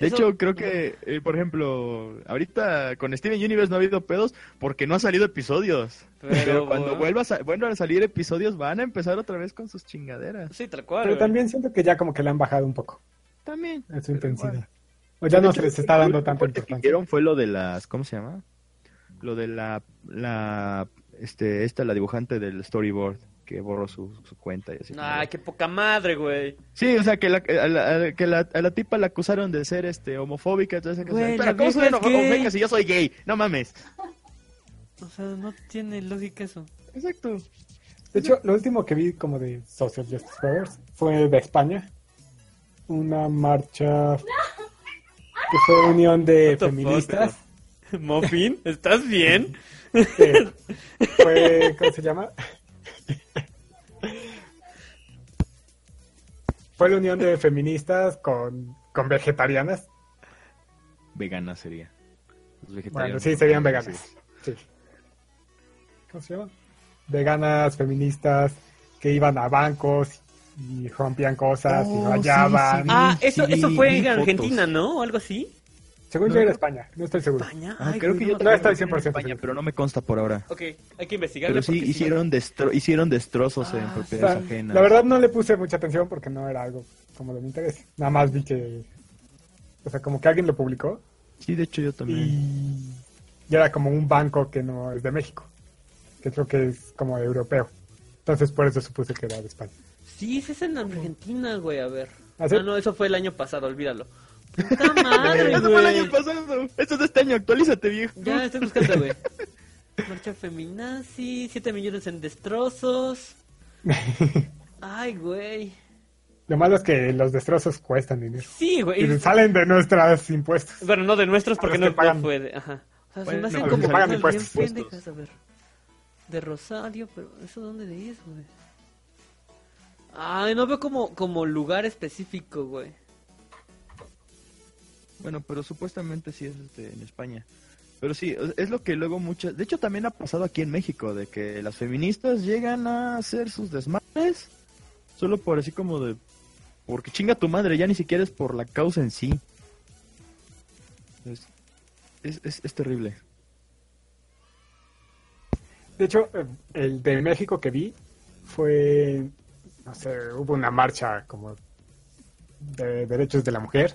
Speaker 3: De
Speaker 2: Eso-
Speaker 3: hecho, creo que, eh, por ejemplo, ahorita con Steven Universe no ha habido pedos porque no ha salido episodios.
Speaker 2: Pero,
Speaker 3: Pero, cuando
Speaker 2: bueno.
Speaker 3: vuelva a, vuelvan a salir episodios van a empezar otra vez con sus chingaderas.
Speaker 2: Sí, tal cual,
Speaker 4: Pero
Speaker 2: güey.
Speaker 4: también siento que ya como que le han bajado un poco
Speaker 3: También.
Speaker 4: en su intensidad.
Speaker 3: igual.
Speaker 4: O ya no
Speaker 3: hecho,
Speaker 4: se les está dando
Speaker 3: lo
Speaker 4: tanta
Speaker 3: fuerte que
Speaker 4: importancia.
Speaker 3: hicieron fue lo de las, ¿cómo se llama? Lo de la, la, este, esta, la dibujante del storyboard que borró su, su cuenta y así.
Speaker 2: Ay, qué poca madre, güey.
Speaker 3: Sí, o sea, que, la, a, la, a- que la, a la tipa la acusaron de ser este homofóbica. Entonces,
Speaker 2: Güey, la
Speaker 3: pero ¿cómo soy homofóbica si yo soy gay? No mames.
Speaker 2: O sea, no tiene lógica eso.
Speaker 3: Exacto.
Speaker 4: De hecho, lo último que vi como de Social Justice Warriors fue de España. Una marcha que fue unión de feministas.
Speaker 2: Muffin, ¿estás bien?
Speaker 4: fue, ¿cómo se llama? Fue la unión de feministas con, con vegetarianas.
Speaker 3: Vegana sería. Los
Speaker 4: Bueno, sí, serían veganas. Sí. ¿Cómo se llama? Veganas, feministas, que iban a bancos y rompían cosas
Speaker 3: Oh,
Speaker 4: y rayaban.
Speaker 3: sí.
Speaker 2: Ah, eso,
Speaker 3: sí,
Speaker 2: eso fue en
Speaker 3: fotos.
Speaker 2: Argentina, ¿no? O algo así.
Speaker 4: Según
Speaker 3: No,
Speaker 4: yo era
Speaker 3: no.
Speaker 4: España, no estoy seguro.
Speaker 2: España.
Speaker 3: Ah,
Speaker 2: Ay,
Speaker 3: creo que yo
Speaker 2: no-
Speaker 4: estoy
Speaker 3: lo vi en
Speaker 4: 100%
Speaker 3: España,
Speaker 4: seguro.
Speaker 3: pero no me consta por ahora.
Speaker 2: Ok, hay que investigarlo.
Speaker 3: Pero sí, hicieron, destro- hicieron destrozos en
Speaker 2: Ah,
Speaker 4: O
Speaker 3: propiedades
Speaker 4: sea,
Speaker 3: ajenas.
Speaker 4: la verdad no le puse mucha atención porque no era algo como de mi interés. Nada más vi que, o sea, como que alguien lo publicó
Speaker 3: Sí, de hecho yo también.
Speaker 4: y, y era como un banco que no es de México, que creo que es como europeo. Entonces por eso supuse que era de España.
Speaker 2: Sí, ese es en Argentina, güey, a ver.
Speaker 4: ¿Ah, sí?
Speaker 2: Ah, no, eso fue el año pasado, olvídalo. Puta madre,
Speaker 3: Eso fue el año pasado. Esto es de este año, actualízate, viejo.
Speaker 2: Ya, estoy buscando, güey. Marcha feminazi, 7 millones en destrozos. Ay, güey.
Speaker 4: Lo malo es que los destrozos cuestan dinero.
Speaker 2: Sí,
Speaker 4: Y
Speaker 2: güey.
Speaker 4: salen de nuestros impuestos.
Speaker 2: Bueno, no de nuestros porque no,
Speaker 4: pagan.
Speaker 2: no puede. Ajá. O sea, se me hacen
Speaker 3: no,
Speaker 2: como
Speaker 4: pagan impuestos.
Speaker 2: pendejas, a ver. De Rosario, pero ¿eso dónde es, güey? Ay, no veo como, como lugar específico, güey.
Speaker 3: Bueno, pero supuestamente sí es este, en España. Pero sí, es lo que luego muchas... De hecho, también ha pasado aquí en México, de que las feministas llegan a hacer sus desmadres solo por así como de... Porque chinga tu madre, ya ni siquiera es por la causa en sí. Es, es, es, es terrible.
Speaker 4: De hecho, eh, el de México que vi fue, no sé, hubo una marcha como de derechos de la mujer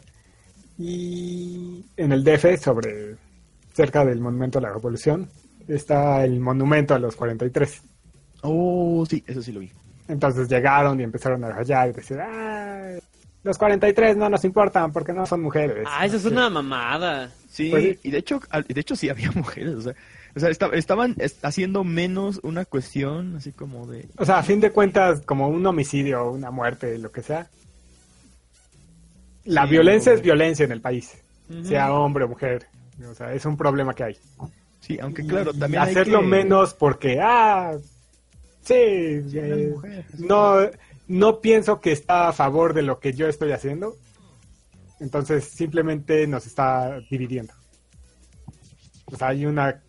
Speaker 4: y en el DF sobre cerca del monumento a la revolución está el monumento a los 43.
Speaker 3: Oh, sí, eso sí lo vi.
Speaker 4: Entonces llegaron y empezaron a rayar y decir, ah, los 43 no nos importan porque no son mujeres.
Speaker 2: Ah, eso es una mamada.
Speaker 3: Sí,
Speaker 4: Pues sí.
Speaker 3: y de hecho, al- de hecho sí había mujeres, o sea, o sea esta- estaban es- haciendo menos una cuestión así como de...
Speaker 4: O sea, a fin de cuentas, como un homicidio, una muerte, lo que sea. La
Speaker 3: Sí,
Speaker 4: violencia es violencia en el país, sea hombre o mujer. O sea, es un problema que hay.
Speaker 3: Sí, aunque claro,
Speaker 4: Y
Speaker 3: también hay
Speaker 4: hacerlo
Speaker 3: que-
Speaker 4: menos porque, ah, sí,
Speaker 3: Sí,
Speaker 4: eh,
Speaker 3: mujeres.
Speaker 4: no, no pienso que está a favor de lo que yo estoy haciendo. Entonces, simplemente nos está dividiendo. O sea, hay una,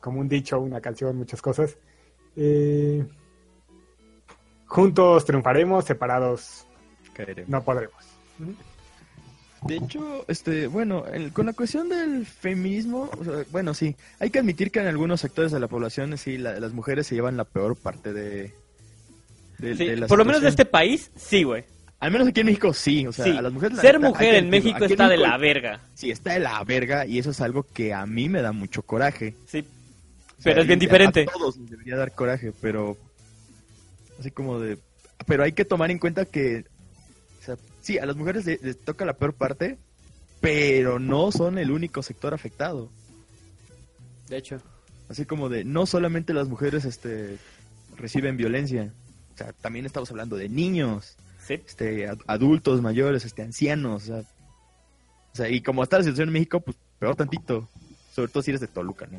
Speaker 4: como un dicho, una canción, muchas cosas. Eh, juntos triunfaremos, separados
Speaker 3: Caeremos.
Speaker 4: no podremos.
Speaker 3: De hecho, este, bueno, el- con la cuestión del feminismo, o sea, bueno, sí, hay que admitir que en algunos sectores de la población, sí, la- las mujeres se llevan la peor parte de... de-
Speaker 2: Sí,
Speaker 3: de la
Speaker 2: por lo menos de este país, sí, güey.
Speaker 3: Al menos aquí en México sí, o sea,
Speaker 2: Sí.
Speaker 3: a las mujeres...
Speaker 2: Ser mujer en. México
Speaker 3: Aquí en
Speaker 2: está de
Speaker 3: México,
Speaker 2: la verga.
Speaker 3: Sí, está de la verga y eso es algo que a mí me da mucho coraje.
Speaker 2: Sí.
Speaker 3: O sea,
Speaker 2: Pero es bien diferente.
Speaker 3: A todos les debería dar coraje, pero así como de, pero hay que tomar en cuenta que, sí, a las mujeres les, les toca la peor parte, pero no son el único sector afectado.
Speaker 2: De hecho.
Speaker 3: Así como de, no solamente las mujeres, este, reciben violencia, o sea, también estamos hablando de niños,
Speaker 2: Sí.
Speaker 3: este, ad- adultos mayores, este, ancianos, o sea, o sea, y como está la situación en México, pues peor tantito, sobre todo si eres de Toluca, no.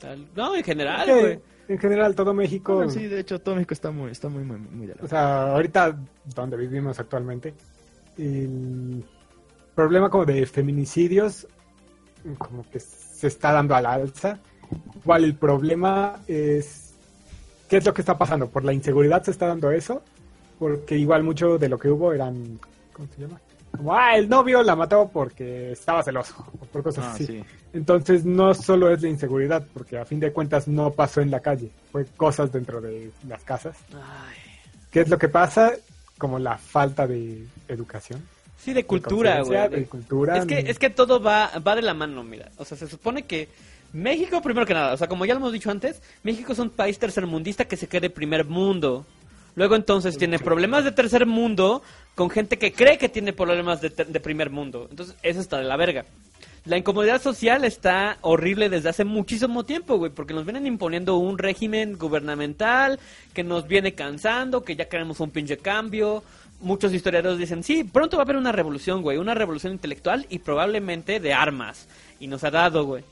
Speaker 2: Tal- No, en general, güey.
Speaker 4: en general, todo México,
Speaker 3: Bueno, sí, de hecho, todo México está muy, está muy, muy, muy de la
Speaker 4: o sea, ahorita donde vivimos actualmente, el problema como de feminicidios como que se está dando a la alza. Igual el problema es qué es lo que está pasando. Por la inseguridad se está dando eso, porque igual mucho de lo que hubo eran, ¿cómo se llama? Como, ah, el novio la mató porque estaba celoso, o por cosas
Speaker 3: Ah,
Speaker 4: así.
Speaker 3: sí.
Speaker 4: Entonces no solo es la inseguridad, porque a fin de cuentas no pasó en la calle, fue cosas dentro de las casas.
Speaker 2: Ay.
Speaker 4: ¿Qué es lo que pasa? Como la falta de educación.
Speaker 2: Sí, de cultura, güey.
Speaker 4: De cultura.
Speaker 2: Es que, es que todo va, va de la mano, mira. O sea, se supone que México, primero que nada, o sea, como ya lo hemos dicho antes, México es un país tercermundista que se cree de primer mundo. Luego entonces tiene problemas de tercer mundo con gente que cree que tiene problemas de, ter- de primer mundo. Entonces, eso está de la verga. La incomodidad social está horrible desde hace muchísimo tiempo, güey, porque nos vienen imponiendo un régimen gubernamental que nos viene cansando, que ya queremos un pinche cambio. Muchos historiadores dicen, sí, pronto va a haber una revolución, güey, una revolución intelectual y probablemente de armas. Y nos ha dado, güey.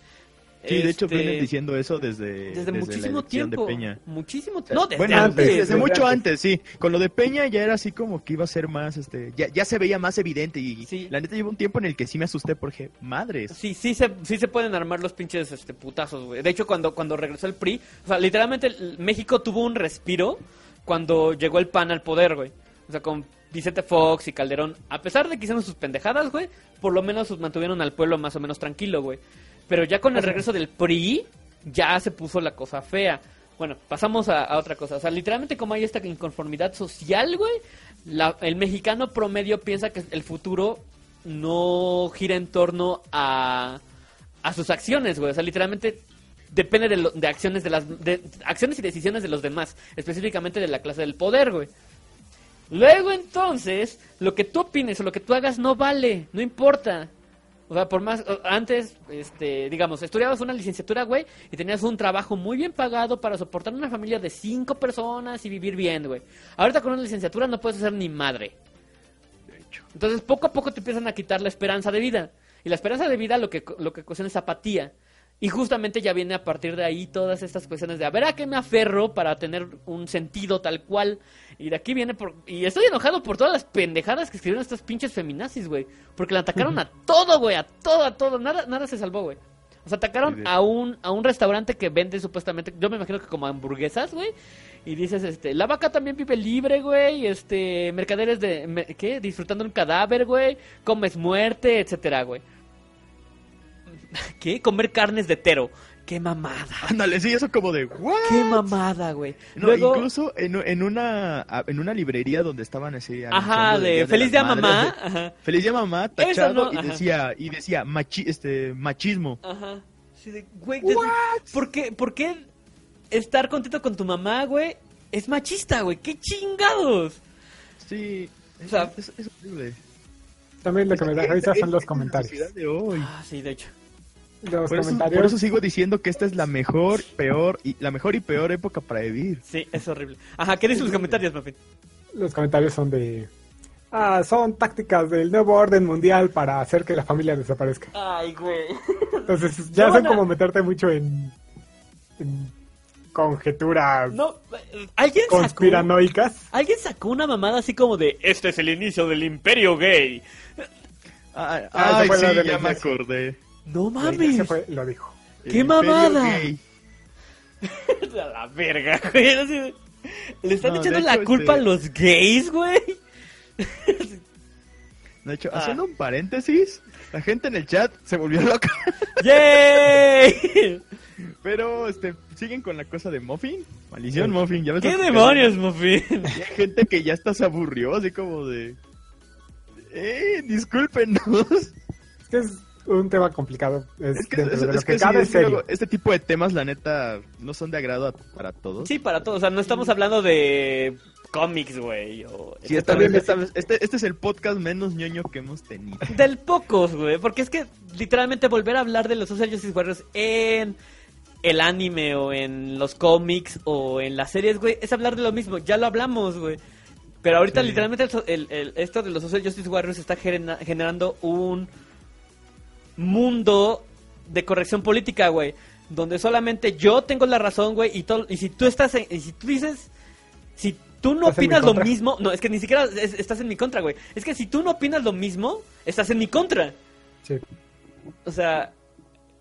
Speaker 3: Sí, de hecho
Speaker 2: Este,
Speaker 3: vienen diciendo eso desde,
Speaker 2: desde, muchísimo tiempo.
Speaker 3: de Peña.
Speaker 2: Muchísimo No, desde
Speaker 3: bueno,
Speaker 2: antes.
Speaker 3: desde,
Speaker 4: desde
Speaker 3: mucho
Speaker 4: antes.
Speaker 3: antes, sí. Con lo de Peña ya era así como que iba a ser más, este, ya, ya se veía más evidente y
Speaker 2: Sí.
Speaker 3: la neta llevo un tiempo en el que sí me asusté porque, madres.
Speaker 2: Sí, sí se, sí se pueden armar los pinches este, putazos, güey. De hecho, cuando, cuando regresó el PRI, o sea, literalmente México tuvo un respiro cuando llegó el PAN al poder, güey. O sea, con Vicente Fox y Calderón, a pesar de que hicieron sus pendejadas, güey, por lo menos sus mantuvieron al pueblo más o menos tranquilo, güey. Pero ya con el regreso del PRI, ya se puso la cosa fea. Bueno, pasamos a, a otra cosa. O sea, literalmente como hay esta inconformidad social, güey, la- el mexicano promedio piensa que el futuro no gira en torno a, a sus acciones, güey. O sea, literalmente depende de, lo- de acciones de las de acciones y decisiones de los demás, específicamente de la clase del poder, güey. Luego entonces, lo que tú opines o lo que tú hagas no vale, no importa. O sea, por más, antes, este, digamos, estudiabas una licenciatura, güey, y tenías un trabajo muy bien pagado para soportar una familia de cinco personas y vivir bien, güey. Ahorita con una licenciatura no puedes hacer ni madre. Entonces, poco a poco te empiezan a quitar la esperanza de vida. Y la esperanza de vida lo que, lo que ocasiona es apatía. Y justamente ya viene a partir de ahí todas estas cuestiones de a ver a qué me aferro para tener un sentido tal cual. Y de aquí viene por... Y estoy enojado por todas las pendejadas que escribieron estos pinches feminazis, güey. Porque le atacaron a todo, güey, a todo, a todo. Nada, nada se salvó, güey. O sea, atacaron a un, a un restaurante que vende supuestamente, yo me imagino que como hamburguesas, güey. Y dices, este, la vaca también vive libre, güey. Este, mercaderes de, me- ¿qué? Disfrutando un cadáver, güey. Comes muerte, etcétera, güey. ¿Qué? Comer carnes de tero. Qué mamada.
Speaker 3: Ándale, sí, eso como de, ¿what?
Speaker 2: Qué mamada, güey.
Speaker 3: No,
Speaker 2: Luego,
Speaker 3: incluso en, en una en una librería donde estaban así
Speaker 2: ajá, de feliz día mamá. Ajá.
Speaker 3: Feliz día mamá, tachado
Speaker 2: no,
Speaker 3: y decía y decía machi, este machismo.
Speaker 2: Ajá. Sí, de, güey, desde- ¿por qué, ¿por qué estar contento con tu mamá, güey? Es machista, güey. ¡Qué chingados!
Speaker 3: Sí,
Speaker 2: O sea-
Speaker 3: es, es horrible.
Speaker 4: También lo que me da
Speaker 3: Es-
Speaker 4: risa
Speaker 3: es-
Speaker 4: son los
Speaker 3: es
Speaker 4: comentarios.
Speaker 3: sociedad de hoy.
Speaker 2: Ah, sí, de hecho.
Speaker 4: Los
Speaker 3: Por eso,
Speaker 4: comentarios.
Speaker 3: por eso sigo diciendo que esta es la mejor, peor y la mejor y peor época para vivir.
Speaker 2: Sí, es horrible. Ajá, ¿qué dicen los comentarios, Muffin?
Speaker 4: los comentarios son de ah, son tácticas del nuevo orden mundial para hacer que la familia desaparezca.
Speaker 2: Ay, güey.
Speaker 4: Entonces ya
Speaker 2: No
Speaker 4: son
Speaker 2: a-
Speaker 4: como meterte mucho en, en conjeturas
Speaker 2: No, ¿alguien sacó,
Speaker 4: conspiranoicas.
Speaker 2: alguien sacó una mamada así como de Este es el inicio del imperio gay.
Speaker 3: Ah,
Speaker 4: Ah,
Speaker 3: ay, sí, ya me acordé.
Speaker 2: No mames.
Speaker 4: fue, lo dijo.
Speaker 2: ¡Qué mamada! la verga, güey. Le están
Speaker 3: No,
Speaker 2: echando la culpa
Speaker 3: este-
Speaker 2: a los gays, güey.
Speaker 3: De hecho,
Speaker 2: Ah.
Speaker 3: haciendo un paréntesis, la gente en el chat se volvió loca.
Speaker 2: ¡Yay!
Speaker 3: Pero este siguen con la cosa de Muffin. Maldición Muffin, ya ves
Speaker 2: ¿Qué
Speaker 3: lo que-
Speaker 2: demonios, Muffin?
Speaker 3: Y hay gente que ya hasta se aburrió, así como de. Eh, discúlpenos.
Speaker 4: Es que es un tema complicado. Es,
Speaker 3: Es que, es-
Speaker 4: de
Speaker 3: es
Speaker 4: lo
Speaker 3: que
Speaker 4: que
Speaker 3: sí,
Speaker 4: cabe
Speaker 3: es que
Speaker 4: serio.
Speaker 3: luego este tipo de temas, la neta, no son de agrado a- para todos.
Speaker 2: Sí, para todos. O sea, no estamos hablando de cómics, güey. o
Speaker 3: Sí, esta vez- esta vez- este, este es el podcast menos ñoño que hemos tenido.
Speaker 2: Del pocos, güey. Porque es que literalmente volver a hablar de los Social Justice Warriors en el anime o en los cómics o en las series, güey, es hablar de lo mismo. Ya lo hablamos, güey. Pero ahorita
Speaker 3: Sí.
Speaker 2: literalmente el so- el- el- esto de los Social Justice Warriors está genera- generando un mundo de corrección política, güey. Donde solamente yo tengo la razón, güey. Y, todo- y si tú estás en- y si tú dices... Si tú no
Speaker 4: ¿Estás en mi
Speaker 2: opinas lo mismo... No, es que ni siquiera es- estás en mi contra, güey. Es que si tú no opinas lo mismo, estás en mi contra.
Speaker 4: Sí.
Speaker 2: O sea,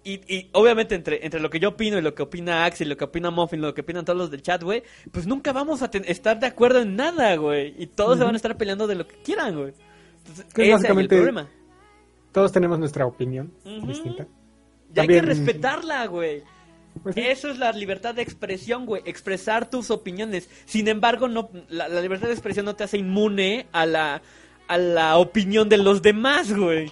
Speaker 2: y, y obviamente entre, entre lo que yo opino y lo que opina Axel, lo que opina Muffin, lo que opinan todos los del chat, güey, pues nunca vamos a estar de acuerdo en nada, güey. Y todos se van a estar peleando de lo que quieran, güey. Entonces,
Speaker 4: Que
Speaker 2: ese es el problema.
Speaker 4: Todos tenemos nuestra opinión distinta.
Speaker 2: Y hay que respetarla, güey.
Speaker 4: Pues sí.
Speaker 2: Eso es la libertad de expresión, güey. Expresar tus opiniones. Sin embargo, no, la, la libertad de expresión no te hace inmune a la, a la opinión de los demás, güey.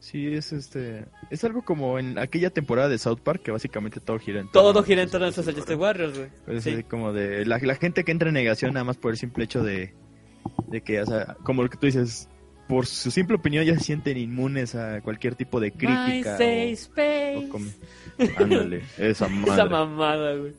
Speaker 3: Sí, es este. Es algo como en aquella temporada de South Park que básicamente todo gira en torno
Speaker 2: Todo
Speaker 3: a-
Speaker 2: gira en torno a esos Justice Warriors, güey.
Speaker 3: Es
Speaker 2: Sí.
Speaker 3: así como de la, la gente que entra en negación nada más por el simple hecho de, de que, o sea, como lo que tú dices, por su simple opinión ya se sienten inmunes a cualquier tipo de
Speaker 2: My
Speaker 3: crítica.
Speaker 2: safe
Speaker 3: o-
Speaker 2: space.
Speaker 3: o Ándale, esa madre.
Speaker 2: Esa mamada, güey.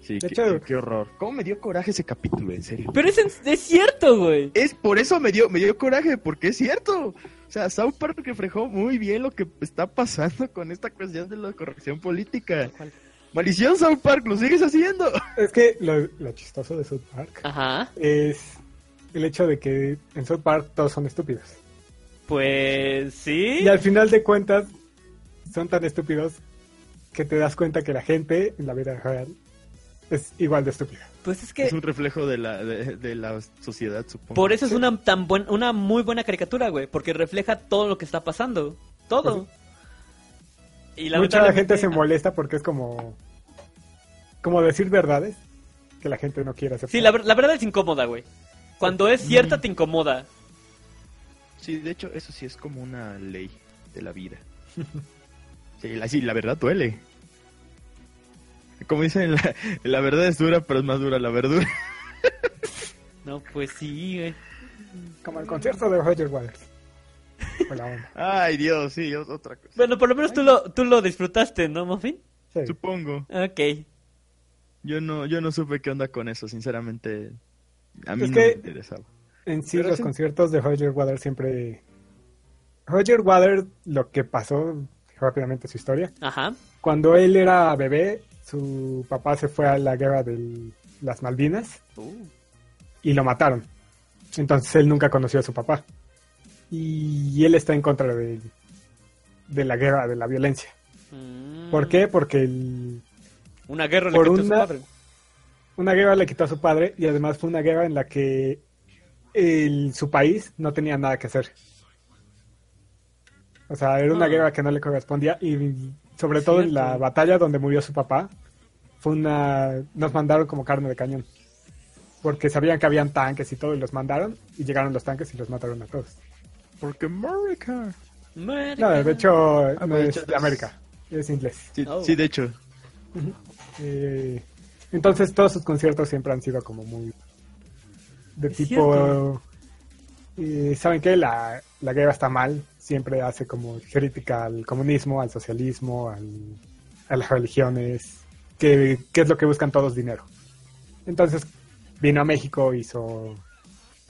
Speaker 3: Sí,
Speaker 4: De
Speaker 3: qué,
Speaker 4: hecho-
Speaker 3: qué horror. ¿Cómo me dio coraje ese capítulo, en serio?
Speaker 2: Pero es, en- es cierto, güey.
Speaker 3: Es por eso me dio, me dio coraje, porque es cierto. O sea, South Park reflejó muy bien lo que está pasando con esta cuestión de la corrección política.
Speaker 2: ¿Cuál?
Speaker 3: Maldición South Park, lo sigues haciendo.
Speaker 4: Es que lo, lo chistoso de South Park
Speaker 2: Ajá.
Speaker 4: es el hecho de que en South Park todos son estúpidos.
Speaker 2: Pues sí.
Speaker 4: Y al final de cuentas son tan estúpidos que te das cuenta que la gente en la vida real es igual de estúpida.
Speaker 2: Pues es que
Speaker 3: Es un reflejo de la, de, de la sociedad, supongo.
Speaker 2: por eso es una tan buen, una muy buena caricatura, güey, porque refleja todo lo que está pasando, todo. Y
Speaker 4: Pues Mucha gente se molesta porque es como como decir verdades que la gente no quiere aceptar.
Speaker 2: Sí, la, ver- la verdad es incómoda, güey. Cuando es cierta te incomoda.
Speaker 3: Sí, de hecho, eso sí es como una ley de la vida. Sí, la, sí, la verdad duele. Como dicen, la, la verdad es dura, pero es más dura la verdura.
Speaker 2: No, pues sí, güey.
Speaker 4: Como el concierto de Roger Waters. Fue la onda.
Speaker 3: Ay, Dios, sí, otra cosa.
Speaker 2: Bueno, por lo menos tú lo, tú lo disfrutaste, ¿no, Muffin?
Speaker 4: Sí.
Speaker 3: Supongo.
Speaker 2: Ok.
Speaker 3: Yo no, yo no supe qué onda con eso, sinceramente. A mí
Speaker 4: Es
Speaker 3: no
Speaker 4: que-
Speaker 3: me interesaba.
Speaker 4: En sí,
Speaker 3: Pero
Speaker 4: los
Speaker 3: sí.
Speaker 4: conciertos de Roger Waters siempre... Roger Waters, lo que pasó rápidamente su historia,
Speaker 2: Ajá.
Speaker 4: cuando él era bebé, su papá se fue a la guerra de las Malvinas
Speaker 2: Uh.
Speaker 4: y lo mataron. Entonces él nunca conoció a su papá. Y él está en contra de, de la guerra, de la violencia.
Speaker 2: Mm.
Speaker 4: ¿Por qué? Porque el-
Speaker 2: Una guerra le
Speaker 4: Por
Speaker 2: a su
Speaker 4: una-
Speaker 2: padre.
Speaker 4: Una guerra le quitó a su padre y además fue una guerra en la que el- su país no tenía nada que hacer. O sea, era una
Speaker 2: Ah.
Speaker 4: guerra que no le correspondía y sobre todo en la batalla donde murió su papá, fue una nos mandaron como carne de cañón. Porque sabían que habían tanques y todo y los mandaron y llegaron los tanques y los mataron a todos.
Speaker 3: Porque America.
Speaker 4: No,
Speaker 2: América.
Speaker 4: de hecho no
Speaker 3: de
Speaker 4: es
Speaker 3: hecho,
Speaker 4: de
Speaker 3: es-
Speaker 4: América, es inglés.
Speaker 3: Sí,
Speaker 2: Oh.
Speaker 3: sí, de hecho.
Speaker 4: Eh, entonces todos sus conciertos siempre han sido como muy de
Speaker 2: Es
Speaker 4: tipo eh, saben qué la, la guerra está mal. Siempre hace como crítica al comunismo al socialismo al- a las religiones. Que, que es lo que buscan todos dinero. Entonces vino a México hizo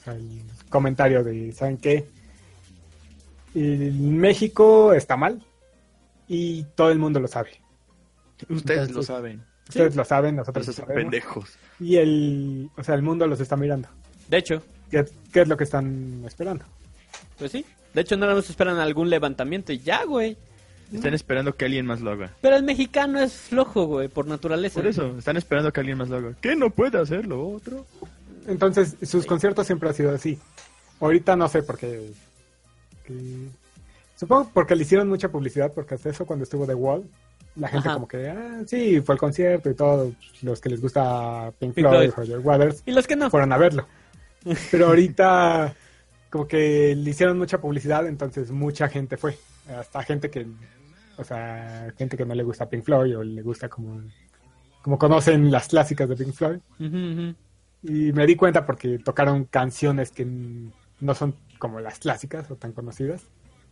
Speaker 4: el comentario de saben qué El México está mal y todo el mundo lo sabe.
Speaker 3: Ustedes
Speaker 4: Entonces,
Speaker 3: lo saben.
Speaker 4: Ustedes lo saben, nosotros
Speaker 3: Pero
Speaker 4: lo
Speaker 3: son
Speaker 4: sabemos.
Speaker 3: pendejos.
Speaker 4: Y el, o sea, el mundo los está mirando.
Speaker 2: De hecho,
Speaker 4: ¿Qué, qué es lo que están esperando?
Speaker 2: pues sí. De hecho, nada más esperan algún levantamiento y ya, güey.
Speaker 3: Están esperando que alguien más lo haga.
Speaker 2: Pero el mexicano es flojo, güey, por naturaleza.
Speaker 3: Por eso, están esperando que alguien más lo haga. ¿Qué no puede hacer lo otro?
Speaker 4: Entonces, sus conciertos siempre han sido así. Ahorita no sé por qué. que- Supongo porque le hicieron mucha publicidad, porque hasta eso cuando estuvo The Wall, la gente
Speaker 2: Ajá.
Speaker 4: como que, ah, sí, fue el concierto y todo. Los que les gusta Pink
Speaker 2: Pink
Speaker 4: Floyd,
Speaker 2: Floyd.
Speaker 4: Roger Waters,
Speaker 2: Y los que no.
Speaker 4: fueron a verlo. Pero ahorita como que le hicieron mucha publicidad, entonces mucha gente fue. Hasta gente que, o sea, gente que no le gusta Pink Floyd o le gusta como, como conocen las clásicas de Pink Floyd. Y me di cuenta porque tocaron canciones que no son como las clásicas o tan conocidas.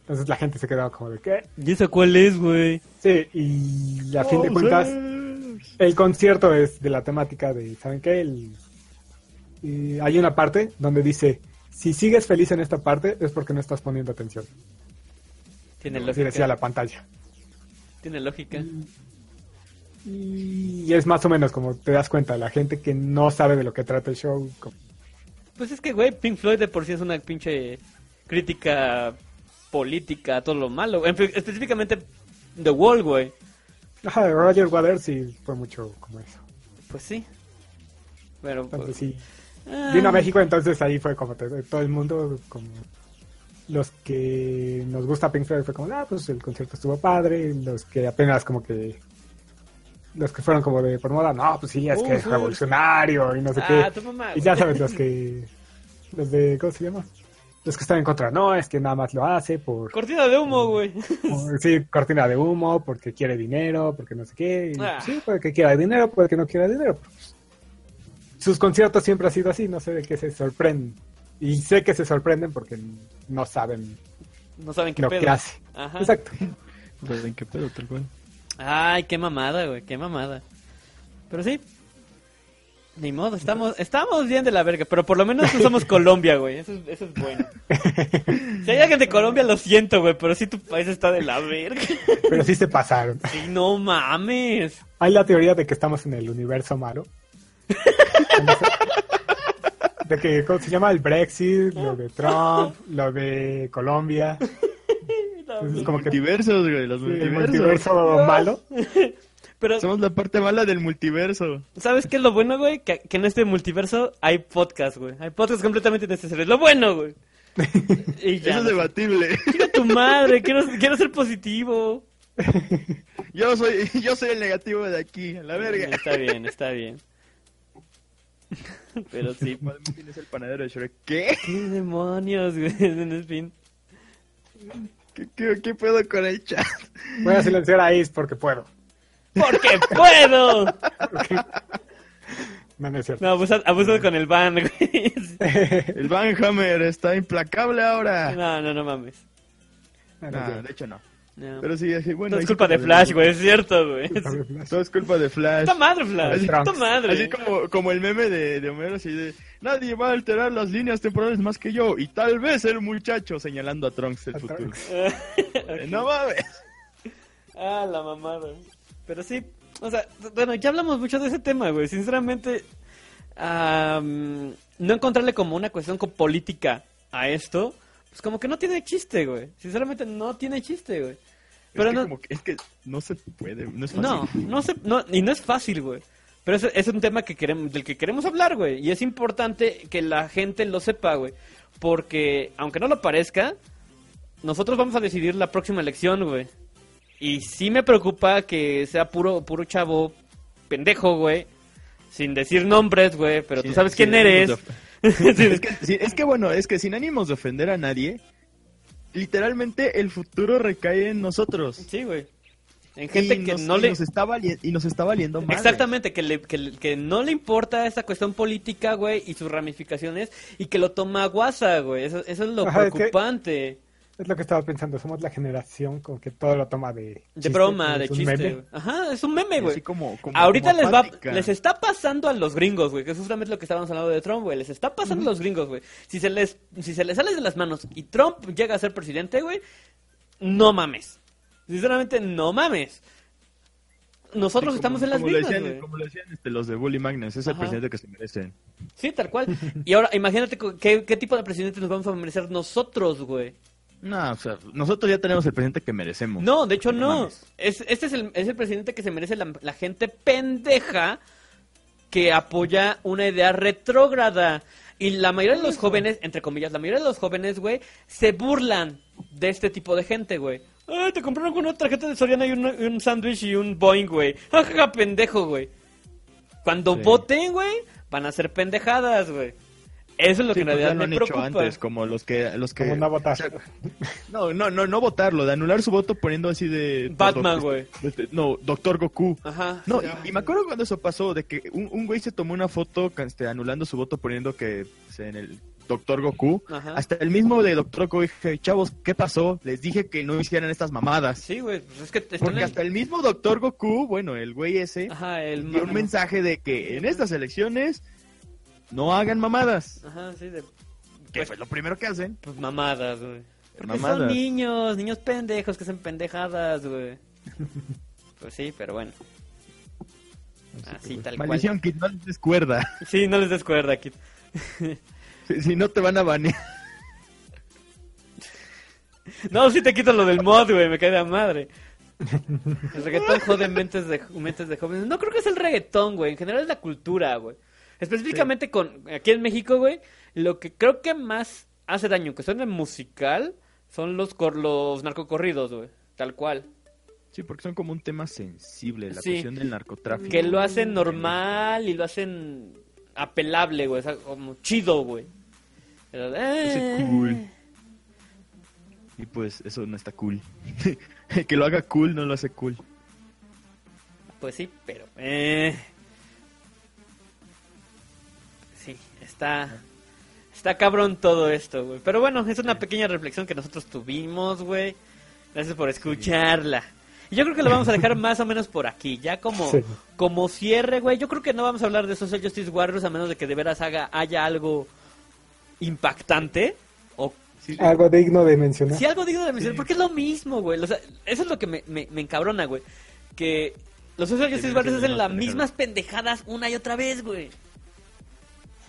Speaker 4: Entonces la gente se quedaba como de qué.
Speaker 2: ¿Y eso cuál es, güey?
Speaker 4: Sí, y a fin
Speaker 2: Oh,
Speaker 4: de cuentas, el concierto es de la temática de, ¿saben qué? El- y hay una parte donde dice, si sigues feliz en esta parte es porque no estás poniendo atención.
Speaker 2: Tiene
Speaker 4: Así
Speaker 2: lógica.
Speaker 4: decía la pantalla.
Speaker 2: Tiene lógica.
Speaker 4: Y es más o menos como te das cuenta, la gente que no sabe de lo que trata el show. como-
Speaker 2: Pues es que, güey, Pink Floyd de por sí es una pinche crítica política todo lo malo. En específicamente The Wall, güey.
Speaker 4: Ajá, Roger Waters sí fue mucho como eso.
Speaker 2: Pues sí. Pero,
Speaker 4: Entonces
Speaker 2: pues,
Speaker 4: sí,
Speaker 2: ah,
Speaker 4: vino a México, entonces ahí fue como todo el mundo, como los que nos gusta Pink Floyd fue como, ah, pues el concierto estuvo padre, los que apenas como que, los que fueron como de por moda, no, pues sí, es que es revolucionario y no sé
Speaker 2: Ah,
Speaker 4: qué.
Speaker 2: tu mamá,
Speaker 4: Y ya sabes, los que, los de, ¿cómo se llama? Los que están en contra, no, es que nada más lo hace por,
Speaker 2: Cortina de humo, güey.
Speaker 4: sí, cortina de humo, porque quiere dinero, porque no sé qué. y,
Speaker 2: Ah.
Speaker 4: Sí, puede que quiera dinero, puede que no quiera dinero. pues, sus conciertos siempre ha sido así, no sé de qué se sorprenden. Y sé que se sorprenden porque no saben
Speaker 2: No saben qué
Speaker 4: lo
Speaker 2: pedo.
Speaker 4: que hace.
Speaker 2: Ajá.
Speaker 4: Exacto.
Speaker 3: Pues, ¿En qué pedo, tal cual?
Speaker 2: Ay, qué mamada, güey, qué mamada. Pero sí. Ni modo, estamos, estamos bien de la verga, pero por lo menos no somos Colombia, güey. Eso, es- eso es bueno. Si hay alguien de Colombia, lo siento, güey, pero sí tu país está de la verga.
Speaker 4: Pero sí se pasaron.
Speaker 2: Sí, no mames.
Speaker 4: Hay la teoría de que estamos en el universo malo. De que, ¿cómo se llama? El Brexit, lo de Trump, lo de Colombia. Entonces, como que
Speaker 3: Multiversos, güey, los
Speaker 4: Sí, el
Speaker 3: multiversos.
Speaker 4: multiverso malo.
Speaker 2: Pero,
Speaker 3: Somos la parte mala del multiverso.
Speaker 2: ¿sabes qué es lo bueno, güey? Que, que en este multiverso hay podcast, güey. Hay podcast completamente innecesarios. Lo bueno, güey. Y ya.
Speaker 3: Eso es debatible.
Speaker 2: Chinga tu madre, quiero, quiero ser positivo.
Speaker 3: Yo soy, yo soy el negativo de aquí, a la verga.
Speaker 2: Está bien, está bien. Pero sí.
Speaker 3: ¿Quién es el panadero de Shrek? ¿Qué?
Speaker 2: ¿Qué demonios, güey? En fin.
Speaker 3: ¿Qué, qué, qué pedo con el chat?
Speaker 4: Voy a silenciar a Ace porque puedo.
Speaker 2: ¡Porque puedo!
Speaker 4: No, no es cierto.
Speaker 2: No, abusa, abusa con el ban, güey.
Speaker 3: El Van Hammer está implacable ahora.
Speaker 2: No, no, no mames.
Speaker 4: No, no es
Speaker 3: No,
Speaker 4: cierto.
Speaker 3: de hecho no.
Speaker 2: No.
Speaker 3: Pero sí, así, bueno.
Speaker 2: Todo es culpa de Flash, güey, es cierto, güey.
Speaker 3: Todo es culpa de Flash.
Speaker 2: Puta madre, Flash.
Speaker 3: Así-
Speaker 2: Puta madre.
Speaker 3: Así como, como el meme de, de Homero, así de nadie va a alterar las líneas temporales más que yo, y tal vez el muchacho señalando a Trunks el
Speaker 4: A
Speaker 3: futuro.
Speaker 4: Trunks.
Speaker 3: Eh, No mames.
Speaker 2: Ah, la mamada. Pero sí, o sea, bueno, ya hablamos mucho de ese tema, güey. Sinceramente, am, no encontrarle como una cuestión co- política a esto, pues como que no tiene chiste, güey. Sinceramente, no tiene chiste, güey. Pero
Speaker 3: es, que
Speaker 2: no,
Speaker 3: como que, es que no se puede, no es fácil.
Speaker 2: no, no se, no, y no es fácil, güey. Pero es, es un tema que queremos, del que queremos hablar, güey. Y es importante que la gente lo sepa, güey. Porque, aunque no lo parezca, nosotros vamos a decidir la próxima elección, güey. Y sí me preocupa que sea puro, puro chavo pendejo, güey. Sin decir nombres, güey. Pero tú sabes quién eres.
Speaker 3: Es que, es que bueno, es que sin ánimos de ofender a nadie, literalmente el futuro recae en nosotros.
Speaker 2: sí, güey. En gente
Speaker 3: y
Speaker 2: que
Speaker 3: nos,
Speaker 2: no
Speaker 3: y
Speaker 2: le...
Speaker 3: nos está vali- y nos está valiendo mal.
Speaker 2: Exactamente, que, le, que, que no le importa esa cuestión política, güey, y sus ramificaciones, y que lo toma a guasa, güey. Eso, eso es lo
Speaker 4: Ajá, es que-
Speaker 2: preocupante.
Speaker 4: Es lo que estaba pensando. Somos la generación con que todo lo toma de.
Speaker 2: De
Speaker 4: chiste,
Speaker 2: broma, de chiste.
Speaker 4: meme.
Speaker 2: Ajá, es un meme, güey.
Speaker 3: Así como, como-
Speaker 2: Ahorita
Speaker 3: como
Speaker 2: les va, les está pasando a los gringos, güey, que es justamente lo que estábamos hablando de Trump, güey. Les está pasando a los gringos, güey. Si se les, si se les sale de las manos y Trump llega a ser presidente, güey, no mames. Sinceramente, no mames. Nosotros
Speaker 3: Sí,
Speaker 2: estamos
Speaker 3: como-
Speaker 2: en las mismas,
Speaker 3: decían,
Speaker 2: güey.
Speaker 3: Como le decían este, los de Bully Magnus, es el
Speaker 2: Ajá.
Speaker 3: presidente que se merecen.
Speaker 2: Sí, tal cual. Y ahora, imagínate qué, qué tipo de presidente nos vamos a merecer nosotros, güey.
Speaker 3: No, o sea, nosotros ya tenemos el presidente que merecemos.
Speaker 2: No, de hecho
Speaker 3: No
Speaker 2: no.
Speaker 3: mames.
Speaker 2: Es, este es el, es el presidente que se merece la, la gente pendeja que apoya una idea retrógrada. Y la mayoría de los jóvenes, entre comillas, la mayoría de los jóvenes, güey, se burlan de este tipo de gente, güey. Ay, te compraron con una tarjeta de Soriana y un, un sándwich y un Boeing, güey. Jajaja, pendejo, güey. Cuando
Speaker 3: Sí.
Speaker 2: voten, güey, van a ser pendejadas, güey. Eso es lo
Speaker 3: Sí,
Speaker 2: que en
Speaker 3: pues
Speaker 2: realidad
Speaker 3: lo
Speaker 2: me
Speaker 3: han hecho
Speaker 2: preocupa.
Speaker 3: antes, como los que, los que...
Speaker 4: Como no votar.
Speaker 3: o sea, no, no, no, no votarlo, de anular su voto poniendo así de...
Speaker 2: Batman,
Speaker 3: este,
Speaker 2: güey.
Speaker 3: este, no, Doctor Goku.
Speaker 2: Ajá.
Speaker 3: No, y, y me acuerdo cuando eso pasó, de que un, un güey se tomó una foto este, anulando su voto poniendo que pues, en el Doctor Goku.
Speaker 2: Ajá.
Speaker 3: Hasta el mismo de Doctor Goku dije, chavos, ¿qué pasó? Les dije que no hicieran estas mamadas.
Speaker 2: Sí, güey, pues es que están
Speaker 3: Porque
Speaker 2: en-
Speaker 3: hasta el mismo Doctor Goku, bueno, el güey ese,
Speaker 2: Ajá, el
Speaker 3: dio un mensaje de que en estas elecciones no hagan mamadas.
Speaker 2: Ajá, sí, de
Speaker 3: Que
Speaker 2: Pues-
Speaker 3: fue lo primero que hacen.
Speaker 2: pues mamadas, güey. Porque son
Speaker 3: Mamadas.
Speaker 2: niños, niños pendejos que hacen pendejadas, güey. Pues sí, pero bueno. Así, tal
Speaker 3: Maldición, Kid, no les des cuerda.
Speaker 2: cual. Sí, no les descuerda, Kid.
Speaker 3: si, si no te van a banear.
Speaker 2: No, sí te quito lo del mod, güey, me cae de madre. El reggaetón jode mentes de, mentes de jóvenes. No creo que es el reggaetón, güey. En general es la cultura, güey. Específicamente con aquí en México, güey, lo que creo que más hace daño que suene musical son los cor los narcocorridos, güey. Tal cual.
Speaker 3: Sí, porque son como un tema sensible, la
Speaker 2: Sí.
Speaker 3: cuestión del narcotráfico.
Speaker 2: Que lo hacen normal y lo hacen apelable, güey. O sea, como chido, güey. Pero, eh,
Speaker 3: cool. Y pues eso no está cool. que lo haga cool no lo hace cool.
Speaker 2: Pues sí, pero... Eh... está... Está cabrón todo esto, güey. Pero bueno, es una pequeña reflexión que nosotros tuvimos, güey. Gracias por escucharla. Y yo creo que lo vamos a dejar más o menos por aquí. Ya como,
Speaker 4: Sí.
Speaker 2: como cierre, güey. Yo creo que no vamos a hablar de Social Justice Warriors a menos de que de veras haga, haya algo impactante. O
Speaker 4: Algo digno de mencionar.
Speaker 2: Sí, algo digno de mencionar, porque es lo mismo, güey. O sea, eso es lo que me, me, me encabrona, güey. Que los Social Justice Warriors hacen las mismas pendejadas una y otra vez, güey.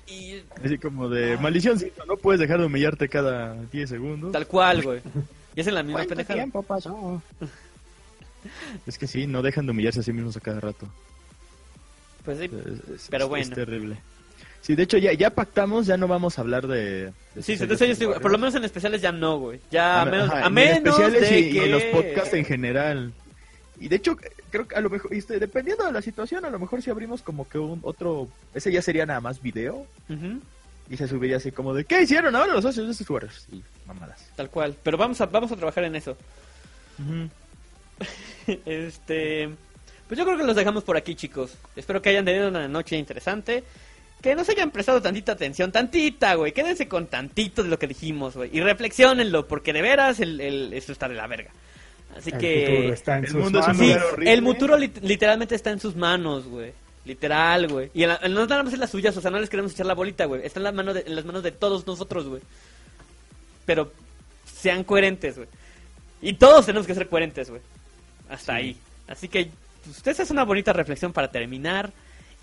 Speaker 2: Y
Speaker 3: Así como de maldición, sí, no puedes dejar de humillarte cada 10 segundos.
Speaker 2: tal cual, güey. Y hacen las mismas
Speaker 3: ¿Cuánto
Speaker 2: pendejadas.
Speaker 3: tiempo pasó? Es que sí, no dejan de humillarse a sí mismos a cada rato.
Speaker 2: Pues sí.
Speaker 3: Es- es-
Speaker 2: Pero
Speaker 3: es-
Speaker 2: bueno.
Speaker 3: Es terrible. Sí, de hecho ya, ya pactamos, ya no vamos a hablar de... de
Speaker 2: Sí, entonces yo por lo menos en especiales ya no, güey. Ya a
Speaker 3: Ajá,
Speaker 2: menos,
Speaker 3: ajá,
Speaker 2: a
Speaker 3: en especiales
Speaker 2: de
Speaker 3: y, en los podcasts en general. Y de hecho, creo que a lo mejor, este, dependiendo de la situación, a lo mejor si abrimos como que un otro... Ese ya sería nada más video.
Speaker 2: Ujú,
Speaker 3: Y se subiría así como de, ¿qué hicieron ahora los socios de estos Warriors? Y mamadas.
Speaker 2: tal cual. Pero vamos a, vamos a trabajar en eso. Este... Pues yo creo que los dejamos por aquí, chicos. Espero que hayan tenido una noche interesante. Que nos hayan prestado tantita atención, tantita, güey. Quédense con tantito de lo que dijimos, güey. Y reflexionenlo, porque de veras el, el- esto está de la verga. Así
Speaker 4: El
Speaker 2: que...
Speaker 4: futuro está en
Speaker 3: el
Speaker 4: sus
Speaker 3: mundo
Speaker 4: manos.
Speaker 2: Sí, el futuro lit- literalmente está en sus manos, güey. Literal, güey. Y en la- no nada más en las suyas, o sea, no les queremos echar la bolita, güey. Está en, las manos de, en las manos de todos nosotros, güey. Pero sean coherentes, güey. Y todos tenemos que ser coherentes, güey. Hasta ahí. Así que, pues, esa es una bonita reflexión para terminar.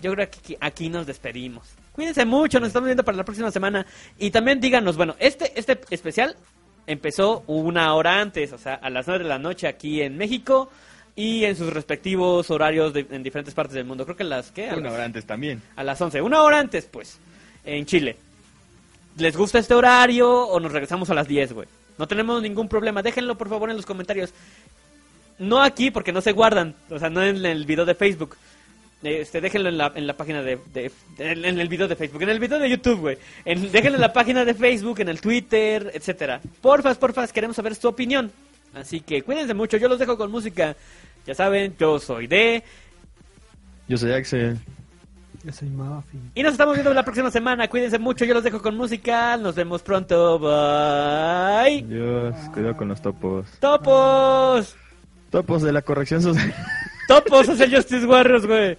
Speaker 2: Yo creo que aquí, aquí nos despedimos. Cuídense mucho, nos estamos viendo para la próxima semana. Y también díganos, bueno, este, este especial empezó una hora antes, o sea, a las 9 de la noche aquí en México y en sus respectivos horarios de- en diferentes partes del mundo. Creo que las, ¿qué? A
Speaker 3: Una
Speaker 2: las-
Speaker 3: hora antes también.
Speaker 2: a las 11. Una hora antes, pues, en Chile. ¿Les gusta este horario o nos regresamos a las 10, güey? No tenemos ningún problema. Déjenlo, por favor, en los comentarios. No aquí, porque no se guardan. O sea, no en el video de Facebook. Este, déjenlo en la, en la página de, de- de- en, en el video de Facebook, en el video de YouTube, güey. En- Déjenlo en la página de Facebook, en el Twitter, etcétera. Porfas, porfas, queremos saber su opinión. Así que cuídense mucho, yo los dejo con música. Ya saben, yo soy de...
Speaker 3: Yo soy Axel.
Speaker 4: Yo soy Muffin.
Speaker 2: Y nos estamos viendo la próxima semana. Cuídense mucho. Yo los dejo con música. Nos vemos pronto. Bye.
Speaker 3: Dios, cuidado con los topos.
Speaker 2: Topos.
Speaker 3: Topos de la corrección social.
Speaker 2: Topos es el Justice Warriors, güey